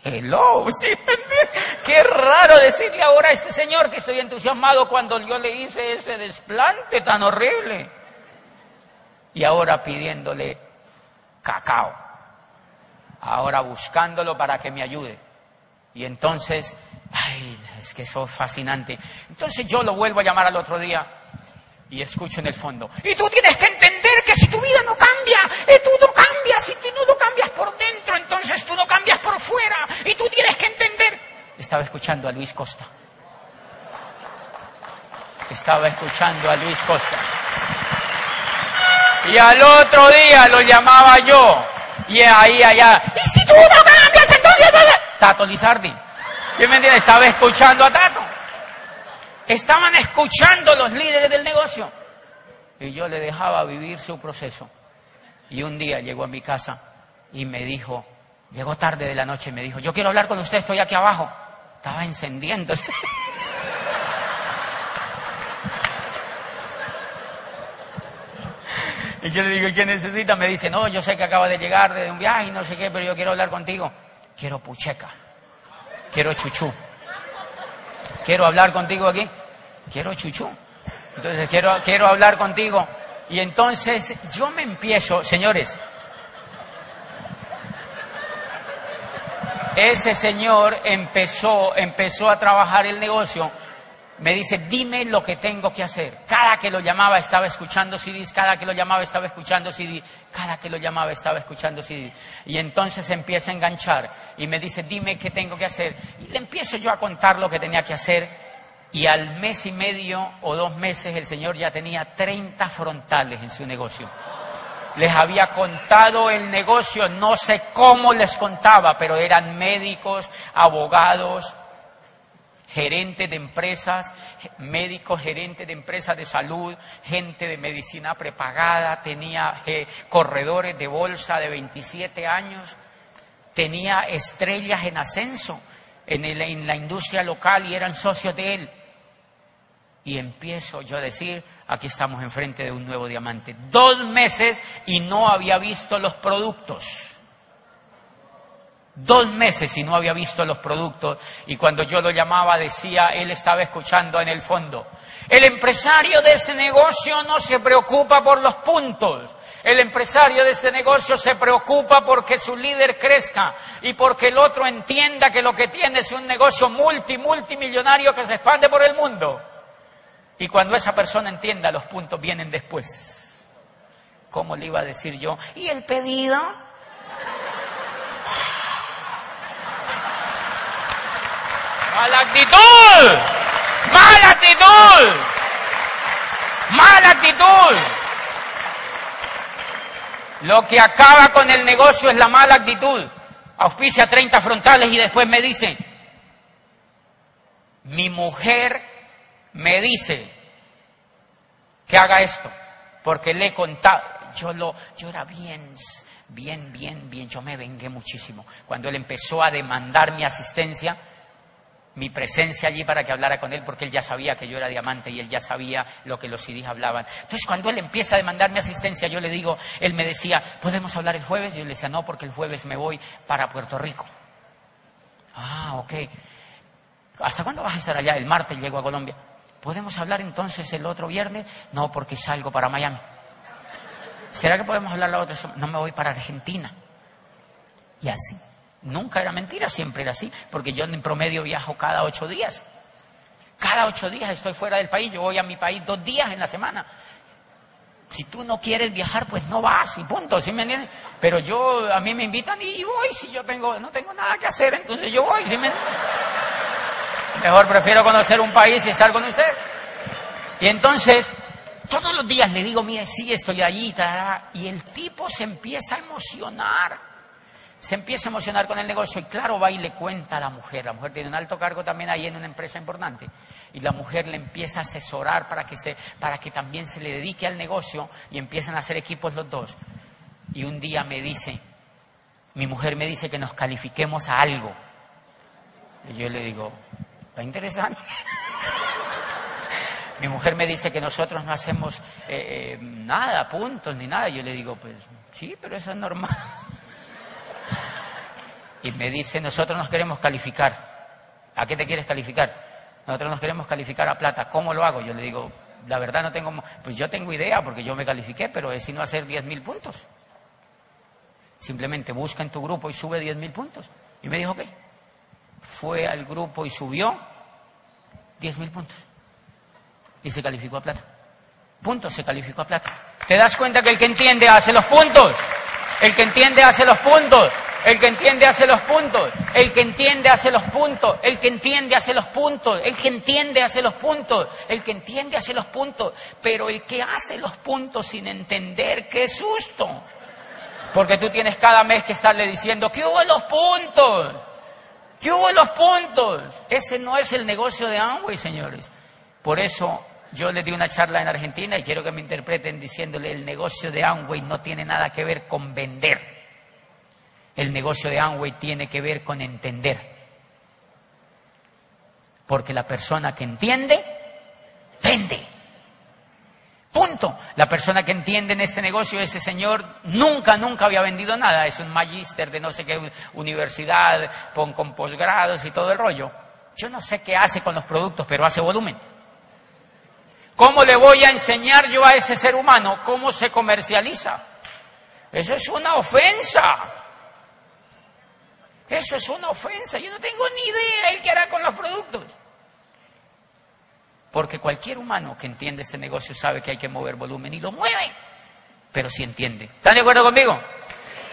Hello, ¿sí? Qué raro decirle ahora a este señor que estoy entusiasmado cuando yo le hice ese desplante tan horrible. Y ahora pidiéndole cacao. Ahora buscándolo para que me ayude. Y entonces, ay, es que eso es fascinante. Entonces yo lo vuelvo a llamar al otro día y escucho en el fondo. Y tú tienes que entender que si tu vida no cambia, eh, tú no cambias, si tú no cambias por dentro, entonces tú no cambias por fuera. Y tú tienes que entender. Estaba escuchando a Luis Costa. Estaba escuchando a Luis Costa. Y al otro día lo llamaba yo. Y ahí, allá. Y si tú no cambias, entonces... Tato Lizardi. ¿Sí me entiendes? Estaba escuchando a Tato. Estaban escuchando los líderes del negocio. Y yo le dejaba vivir su proceso. Y un día llegó a mi casa y me dijo, llegó tarde de la noche y me dijo, yo quiero hablar con usted, estoy aquí abajo. Estaba encendiéndose. Y yo le digo, ¿qué necesita? Me dice, no, yo sé que acaba de llegar de un viaje y no sé qué, pero yo quiero hablar contigo. Quiero pucheca. Quiero chuchú. Quiero hablar contigo aquí. Quiero chuchú. Entonces quiero, quiero hablar contigo. Y entonces yo me empiezo, señores, ese señor empezó, empezó a trabajar el negocio me dice, dime lo que tengo que hacer. Cada que lo llamaba estaba escuchando CDs, cada que lo llamaba estaba escuchando CDs, cada que lo llamaba estaba escuchando CDs. Y entonces empieza a enganchar y me dice, dime qué tengo que hacer. Y le empiezo yo a contar lo que tenía que hacer. Y al mes y medio o dos meses el señor ya tenía 30 frontales en su negocio. Les había contado el negocio, no sé cómo les contaba, pero eran médicos, abogados, gerentes de empresas, médicos, gerentes de empresas de salud, gente de medicina prepagada, tenía eh, corredores de bolsa de 27 años, tenía estrellas en ascenso en, en la industria local y eran socios de él. Y empiezo yo a decir, aquí estamos enfrente de un nuevo diamante. Dos meses y no había visto los productos dos meses y no había visto los productos y cuando yo lo llamaba decía, él estaba escuchando en el fondo. El empresario de este negocio no se preocupa por los puntos. El empresario de este negocio se preocupa porque su líder crezca y porque el otro entienda que lo que tiene es un negocio multi, multimillonario que se expande por el mundo. Y cuando esa persona entienda, los puntos vienen después. ¿Cómo le iba a decir yo? ¿Y el pedido? Mala actitud. Mala actitud. Mala actitud. Lo que acaba con el negocio es la mala actitud. Auspicia 30 frontales y después me dice, mi mujer me dice que haga esto, porque le he contado, yo, lo, yo era bien, bien, bien, bien, yo me vengué muchísimo. Cuando él empezó a demandar mi asistencia, mi presencia allí para que hablara con él, porque él ya sabía que yo era diamante y él ya sabía lo que los CDs hablaban. Entonces, cuando él empieza a demandar mi asistencia, yo le digo, él me decía, ¿podemos hablar el jueves? Y yo le decía, no, porque el jueves me voy para Puerto Rico. Ah, ok. ¿Hasta cuándo vas a estar allá? El martes llego a Colombia. ¿Podemos hablar entonces el otro viernes? No, porque salgo para Miami. ¿Será que podemos hablar la otra semana? No me voy para Argentina. Y así. Nunca era mentira, siempre era así, porque yo en promedio viajo cada ocho días. Cada ocho días estoy fuera del país, yo voy a mi país dos días en la semana. Si tú no quieres viajar, pues no vas y punto, ¿sí me entiendes? Pero yo, a mí me invitan y voy, si yo tengo, no tengo nada que hacer, entonces yo voy, ¿sí me Mejor prefiero conocer un país y estar con usted. Y entonces, todos los días le digo, mire, sí, estoy allí, y el tipo se empieza a emocionar se empieza a emocionar con el negocio y claro, va y le cuenta a la mujer. La mujer tiene un alto cargo también ahí en una empresa importante. Y la mujer le empieza a asesorar para que, se, para que también se le dedique al negocio y empiezan a hacer equipos los dos. Y un día me dice, mi mujer me dice que nos califiquemos a algo. Y yo le digo, está interesante. mi mujer me dice que nosotros no hacemos eh, eh, nada, puntos ni nada. Yo le digo, pues sí, pero eso es normal y me dice, nosotros nos queremos calificar. ¿A qué te quieres calificar? Nosotros nos queremos calificar a plata. ¿Cómo lo hago? Yo le digo, la verdad no tengo, pues yo tengo idea porque yo me califiqué, pero es sino hacer 10.000 puntos. Simplemente busca en tu grupo y sube 10.000 puntos. Y me dijo, ok. Fue al grupo y subió 10.000 puntos. Y se calificó a plata. Puntos, se calificó a plata. ¿Te das cuenta que el que entiende hace los puntos? El que entiende hace los puntos. El que entiende hace los puntos. El que entiende hace los puntos. El que entiende hace los puntos. El que entiende hace los puntos. El que entiende hace los puntos. Pero el que hace los puntos sin entender, qué susto. Porque tú tienes cada mes que estarle diciendo, ¿qué hubo los puntos? ¿Qué hubo los puntos? Ese no es el negocio de Amway, señores. Por eso yo le di una charla en Argentina y quiero que me interpreten diciéndole, el negocio de Amway no tiene nada que ver con vender. El negocio de Amway tiene que ver con entender. Porque la persona que entiende, vende. La persona que entiende en este negocio, ese señor nunca, nunca había vendido nada. Es un magíster de no sé qué universidad, con, posgrados y todo el rollo. Yo no sé qué hace con los productos, pero hace volumen. ¿Cómo le voy a enseñar yo a ese ser humano cómo se comercializa? Eso es una ofensa. Eso es una ofensa. Yo no tengo ni idea el que hará con los productos. Porque cualquier humano que entiende este negocio sabe que hay que mover volumen y lo mueve, pero si entiende. ¿Están de acuerdo conmigo?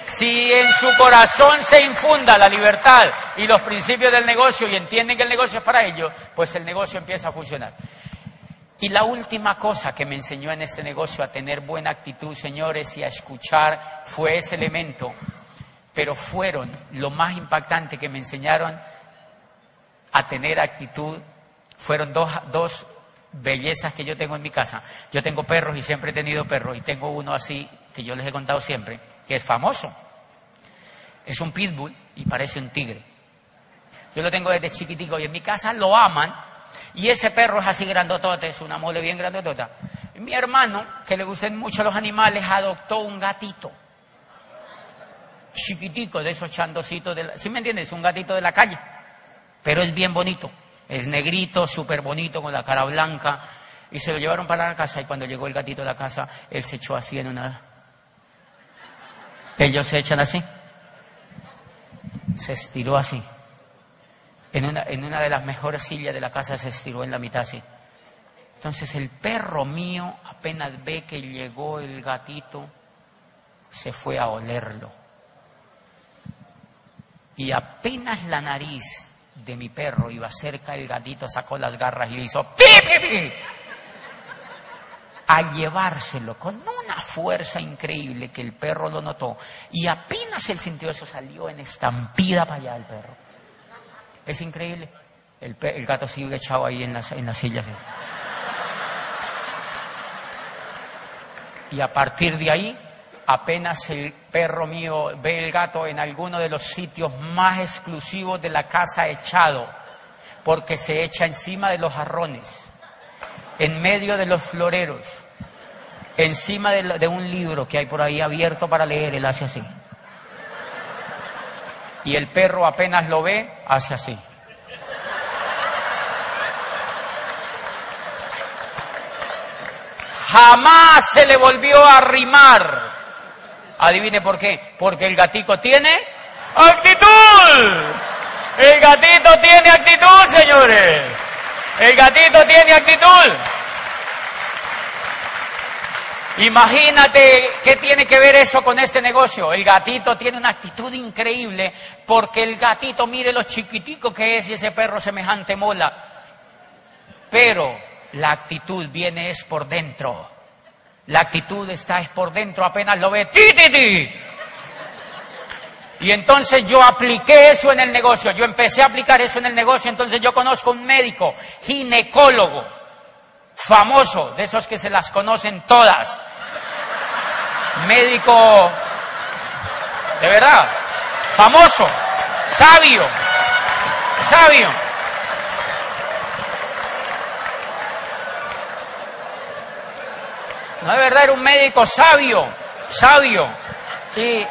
Si en su corazón se infunda la libertad y los principios del negocio y entienden que el negocio es para ellos, pues el negocio empieza a funcionar. Y la última cosa que me enseñó en este negocio a tener buena actitud, señores, y a escuchar fue ese elemento. Pero fueron lo más impactante que me enseñaron a tener actitud fueron dos, dos bellezas que yo tengo en mi casa. Yo tengo perros y siempre he tenido perros y tengo uno así que yo les he contado siempre, que es famoso. Es un pitbull y parece un tigre. Yo lo tengo desde chiquitico y en mi casa lo aman y ese perro es así grandotote, es una mole bien grandotota. Mi hermano, que le gustan mucho los animales, adoptó un gatito. Chiquitico, de esos chandositos de la... ¿Sí me entiendes? Un gatito de la calle. Pero es bien bonito. Es negrito, súper bonito, con la cara blanca. Y se lo llevaron para la casa y cuando llegó el gatito a la casa, él se echó así en una... Ellos se echan así. Se estiró así. En una, en una de las mejores sillas de la casa se estiró en la mitad así. Entonces el perro mío apenas ve que llegó el gatito, se fue a olerlo. Y apenas la nariz de mi perro iba cerca, el gatito sacó las garras y le hizo ¡pi, pi, pi! a llevárselo con una fuerza increíble que el perro lo notó y apenas él sintió eso salió en estampida para allá el perro. Es increíble. El, el gato sigue echado ahí en las, en las sillas. Y a partir de ahí apenas el perro mío ve el gato en alguno de los sitios más exclusivos de la casa echado, porque se echa encima de los jarrones, en medio de los floreros, encima de, un libro que hay por ahí abierto para leer, él hace así. Y el perro apenas lo ve, hace así. Jamás se le volvió a arrimar Adivine por qué. Porque el gatito tiene actitud. El gatito tiene actitud, señores. El gatito tiene actitud. Imagínate qué tiene que ver eso con este negocio. El gatito tiene una actitud increíble porque el gatito mire lo chiquitico que es y ese perro semejante mola. Pero la actitud viene es por dentro. La actitud está es por dentro, apenas lo ve, ti. Y entonces yo apliqué eso en el negocio, yo empecé a aplicar eso en el negocio, entonces yo conozco un médico, ginecólogo, famoso, de esos que se las conocen todas. Médico, de verdad, famoso, sabio, sabio. No, de verdad, era un médico sabio, sabio. Y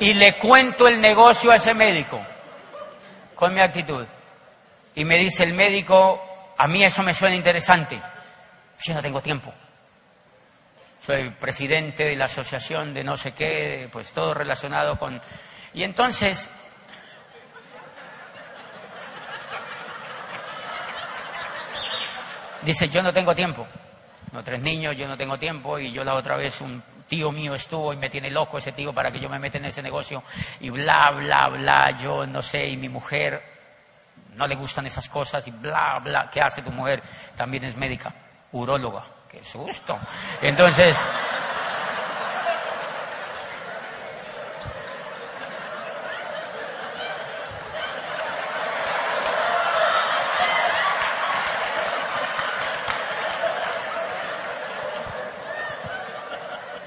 y le cuento el negocio a ese médico con mi actitud. Y me dice el médico, a mí eso me suena interesante. Yo no tengo tiempo. Soy presidente de la asociación de no sé qué, pues todo relacionado con... Y entonces dice, yo no tengo tiempo. No, tres niños, yo no tengo tiempo y yo la otra vez un tío mío estuvo y me tiene loco ese tío para que yo me meta en ese negocio y bla, bla, bla, yo no sé, y mi mujer no le gustan esas cosas y bla, bla, ¿qué hace tu mujer? También es médica, uróloga, qué susto. Entonces,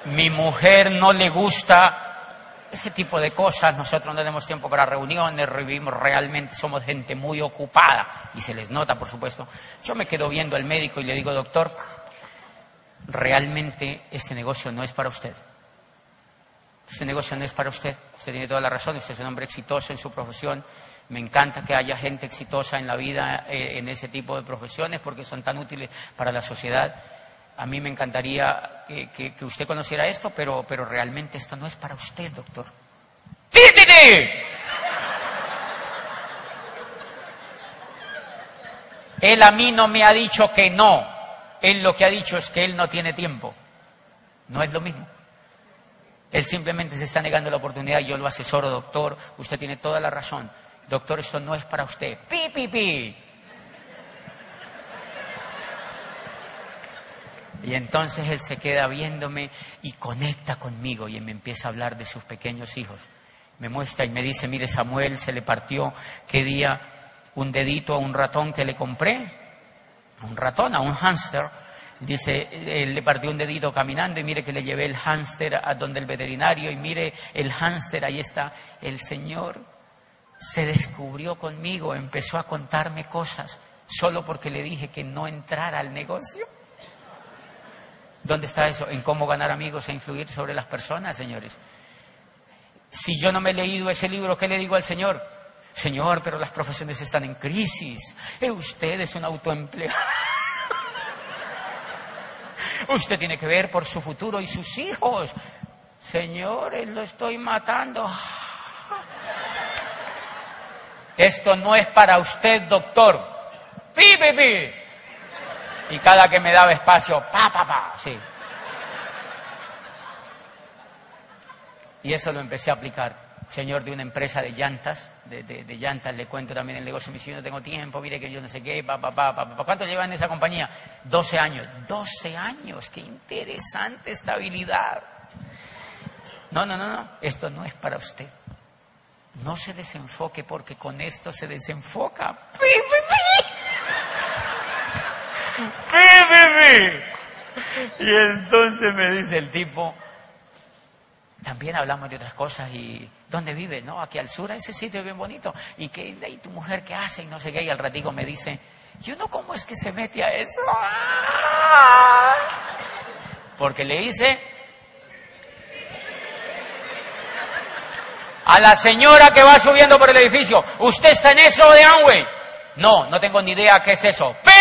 mi mujer no le gusta ese tipo de cosas, nosotros no tenemos tiempo para reuniones, revivimos realmente, somos gente muy ocupada y se les nota, por supuesto. Yo me quedo viendo al médico y le digo, doctor, realmente este negocio no es para usted. Este negocio no es para usted. Usted tiene toda la razón, usted es un hombre exitoso en su profesión. Me encanta que haya gente exitosa en la vida eh, en ese tipo de profesiones porque son tan útiles para la sociedad a mí me encantaría que, usted conociera esto, pero, pero realmente esto no es para usted, doctor. ¡Títiti! Él a mí no me ha dicho que no. Él lo que ha dicho es que él no tiene tiempo. No es lo mismo. Él simplemente se está negando la oportunidad. Yo lo asesoro, doctor. Usted tiene toda la razón. Doctor, esto no es para usted. Pi, pi, pi. Y entonces él se queda viéndome y conecta conmigo y me empieza a hablar de sus pequeños hijos. Me muestra y me dice, mire Samuel, se le partió qué día un dedito a un ratón que le compré, a un ratón, a un hámster. Dice, él le partió un dedito caminando y mire que le llevé el hámster a donde el veterinario y mire el hámster, ahí está. El Señor se descubrió conmigo, empezó a contarme cosas solo porque le dije que no entrara al negocio. ¿Dónde está eso? En cómo ganar amigos e influir sobre las personas, señores. Si yo no me he leído ese libro, ¿qué le digo al Señor? Señor, pero las profesiones están en crisis. Eh, usted es un autoempleado. usted tiene que ver por su futuro y sus hijos. Señores, lo estoy matando. Esto no es para usted, doctor. Pi, pi. Y cada que me daba espacio, pa, pa, pa, sí. Y eso lo empecé a aplicar. Señor de una empresa de llantas, de, llantas, le cuento también el negocio, me dice, no tengo tiempo, mire que yo no sé qué, pa, pa, pa, pa, ¿Cuánto llevan en esa compañía? 12 años. 12 años, qué interesante estabilidad. No, no, no, no, esto no es para usted. No se desenfoque porque con esto se desenfoca. ¡Pi, y entonces me dice el tipo, también hablamos de otras cosas y ¿dónde vives? No, aquí al sur, ese sitio es bien bonito. ¿Y qué, y tu mujer qué hace? Y no sé qué. Y al ratico me dice, yo no, ¿cómo es que se mete a eso? Porque le hice a la señora que va subiendo por el edificio, ¿usted está en eso de Amway? No, no tengo ni idea qué es eso. ¡Pi,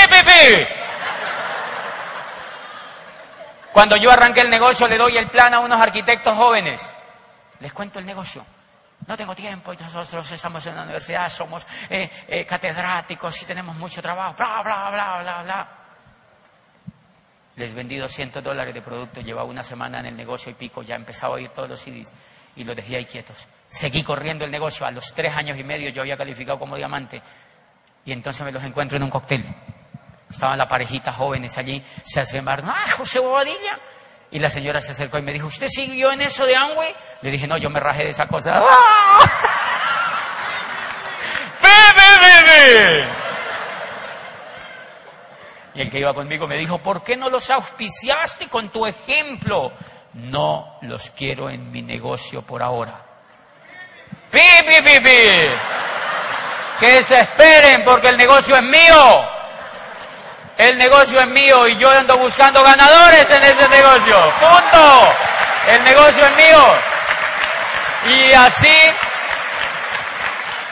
Cuando yo arranqué el negocio le doy el plan a unos arquitectos jóvenes. Les cuento el negocio. No tengo tiempo, nosotros estamos en la universidad, somos eh, eh, catedráticos y tenemos mucho trabajo, bla, bla, bla, bla, bla. Les vendí 200 dólares de producto, llevaba una semana en el negocio y pico, ya empezaba a oír todos los CDs y los dejé ahí quietos. Seguí corriendo el negocio, a los tres años y medio yo había calificado como diamante y entonces me los encuentro en un cóctel. Estaban las parejitas jóvenes allí, se acercaron, ¡ah, José Bobadilla! Y la señora se acercó y me dijo, ¿usted siguió en eso de Amway? Le dije, no, yo me rajé de esa cosa. ¡Ah! Y el que iba conmigo me dijo, ¿por qué no los auspiciaste con tu ejemplo? No los quiero en mi negocio por ahora. ¡Pi, pi, pi, pi! Que se esperen porque el negocio es mío. El negocio es mío y yo ando buscando ganadores en ese negocio. Punto. El negocio es mío. Y así,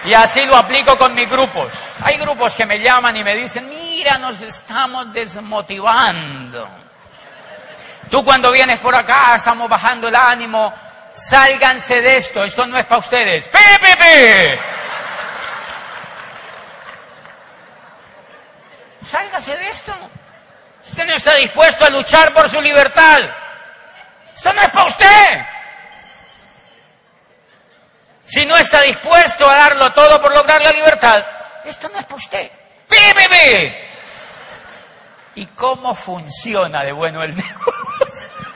y así lo aplico con mis grupos. Hay grupos que me llaman y me dicen, mira, nos estamos desmotivando. Tú cuando vienes por acá, estamos bajando el ánimo, sálganse de esto, esto no es para ustedes. ¡Pi, Sálgase de esto. Usted no está dispuesto a luchar por su libertad. Esto no es para usted. Si no está dispuesto a darlo todo por lograr la libertad, esto no es para usted. ¡Pi, y cómo funciona de bueno el negocio?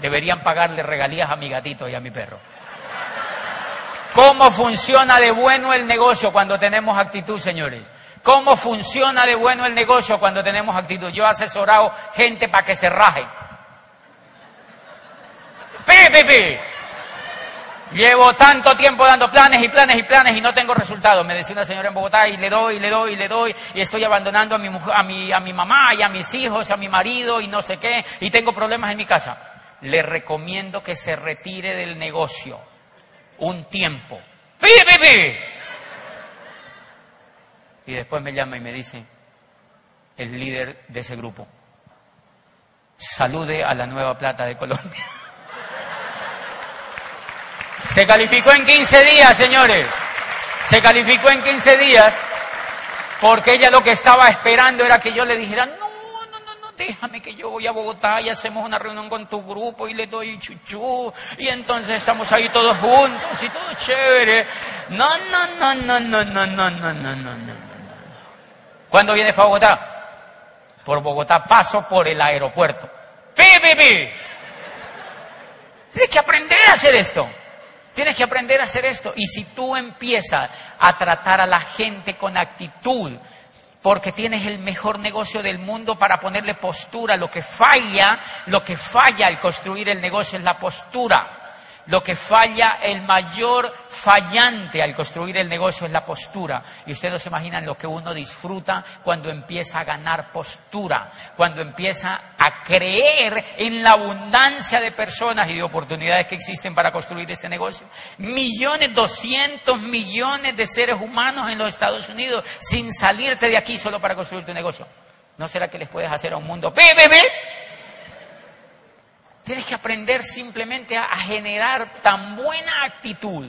Deberían pagarle regalías a mi gatito y a mi perro. ¿Cómo funciona de bueno el negocio cuando tenemos actitud, señores? ¿Cómo funciona de bueno el negocio cuando tenemos actitud? Yo he asesorado gente para que se raje. ¡Pi, pi, pi! Llevo tanto tiempo dando planes y planes y planes y no tengo resultados. Me decía una señora en Bogotá y le doy, y le doy, y le doy y estoy abandonando a mi, a, mi, a mi mamá y a mis hijos, a mi marido y no sé qué y tengo problemas en mi casa. Le recomiendo que se retire del negocio un tiempo. ¡Pi, pi, pi! Y después me llama y me dice, el líder de ese grupo, salude a la nueva plata de Colombia. Se calificó en 15 días, señores. Se calificó en 15 días porque ella lo que estaba esperando era que yo le dijera, no, no, no, no, déjame que yo voy a Bogotá y hacemos una reunión con tu grupo y le doy chuchú y entonces estamos ahí todos juntos y todo chévere. No, no, no, no, no, no, no, no, no, no. ¿Cuándo vienes para Bogotá? Por Bogotá paso por el aeropuerto. ¡Pi, pi, pi! Tienes que aprender a hacer esto. Tienes que aprender a hacer esto. Y si tú empiezas a tratar a la gente con actitud, porque tienes el mejor negocio del mundo para ponerle postura, lo que falla, lo que falla al construir el negocio es la postura. Lo que falla, el mayor fallante al construir el negocio es la postura. Y ustedes no se imaginan lo que uno disfruta cuando empieza a ganar postura, cuando empieza a creer en la abundancia de personas y de oportunidades que existen para construir este negocio. Millones, doscientos millones de seres humanos en los Estados Unidos sin salirte de aquí solo para construir tu negocio. ¿No será que les puedes hacer a un mundo? ¡Pe, Tienes que aprender simplemente a, generar tan buena actitud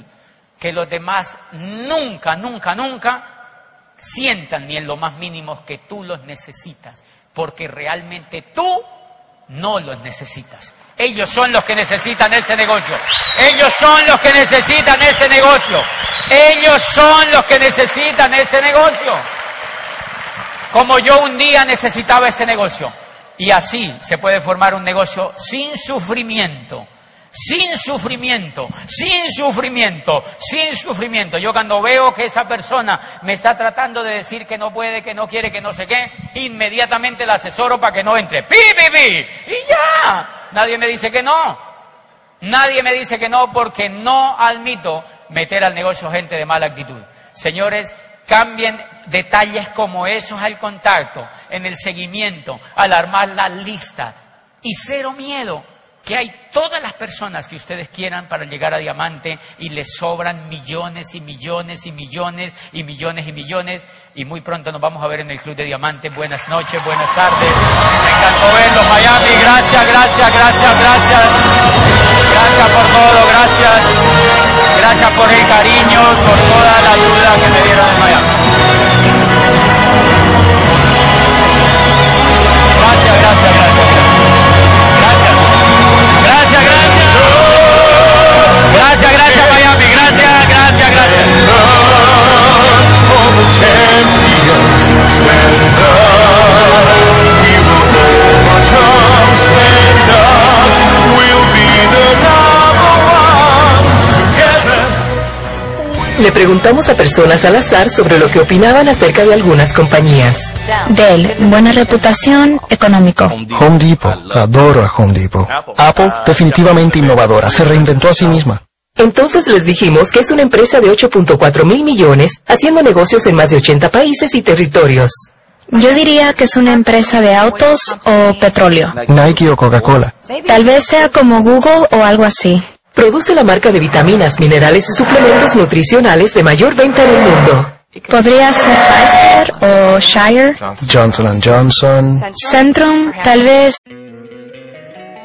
que los demás nunca, nunca, nunca sientan ni en lo más mínimo que tú los necesitas, porque realmente tú no los necesitas. Ellos son los que necesitan este negocio. Ellos son los que necesitan este negocio. Ellos son los que necesitan este negocio. Como yo un día necesitaba este negocio. Y así se puede formar un negocio sin sufrimiento, sin sufrimiento, sin sufrimiento, sin sufrimiento. Yo cuando veo que esa persona me está tratando de decir que no puede, que no quiere, que no sé qué, inmediatamente la asesoro para que no entre. ¡Pi, pi, pi! Y ya. Nadie me dice que no. Nadie me dice que no porque no admito meter al negocio gente de mala actitud. Señores, Cambien detalles como esos al contacto, en el seguimiento, al armar la lista. Y cero miedo, que hay todas las personas que ustedes quieran para llegar a diamante y les sobran millones y millones y millones y millones y millones. Y muy pronto nos vamos a ver en el Club de Diamante. Buenas noches, buenas tardes. Me encantó verlos, Miami. Gracias, gracias, gracias, gracias. Gracias por todo, gracias. Gracias por el cariño, por toda la ayuda que me dieron en Miami. Gracias, gracias, gracias. Gracias. Gracias, gracias. Gracias, gracias Miami. Gracias, gracias, gracias. Le preguntamos a personas al azar sobre lo que opinaban acerca de algunas compañías. Dell, buena reputación, económico. Home Depot, adoro a Home Depot. Apple, definitivamente innovadora, se reinventó a sí misma. Entonces les dijimos que es una empresa de 8.4 mil millones, haciendo negocios en más de 80 países y territorios. Yo diría que es una empresa de autos o petróleo. Nike o Coca-Cola. Tal vez sea como Google o algo así. Produce la marca de vitaminas, minerales y suplementos nutricionales de mayor venta en el mundo. Podría ser Pfizer o Shire. Johnson Johnson. Centrum, tal vez.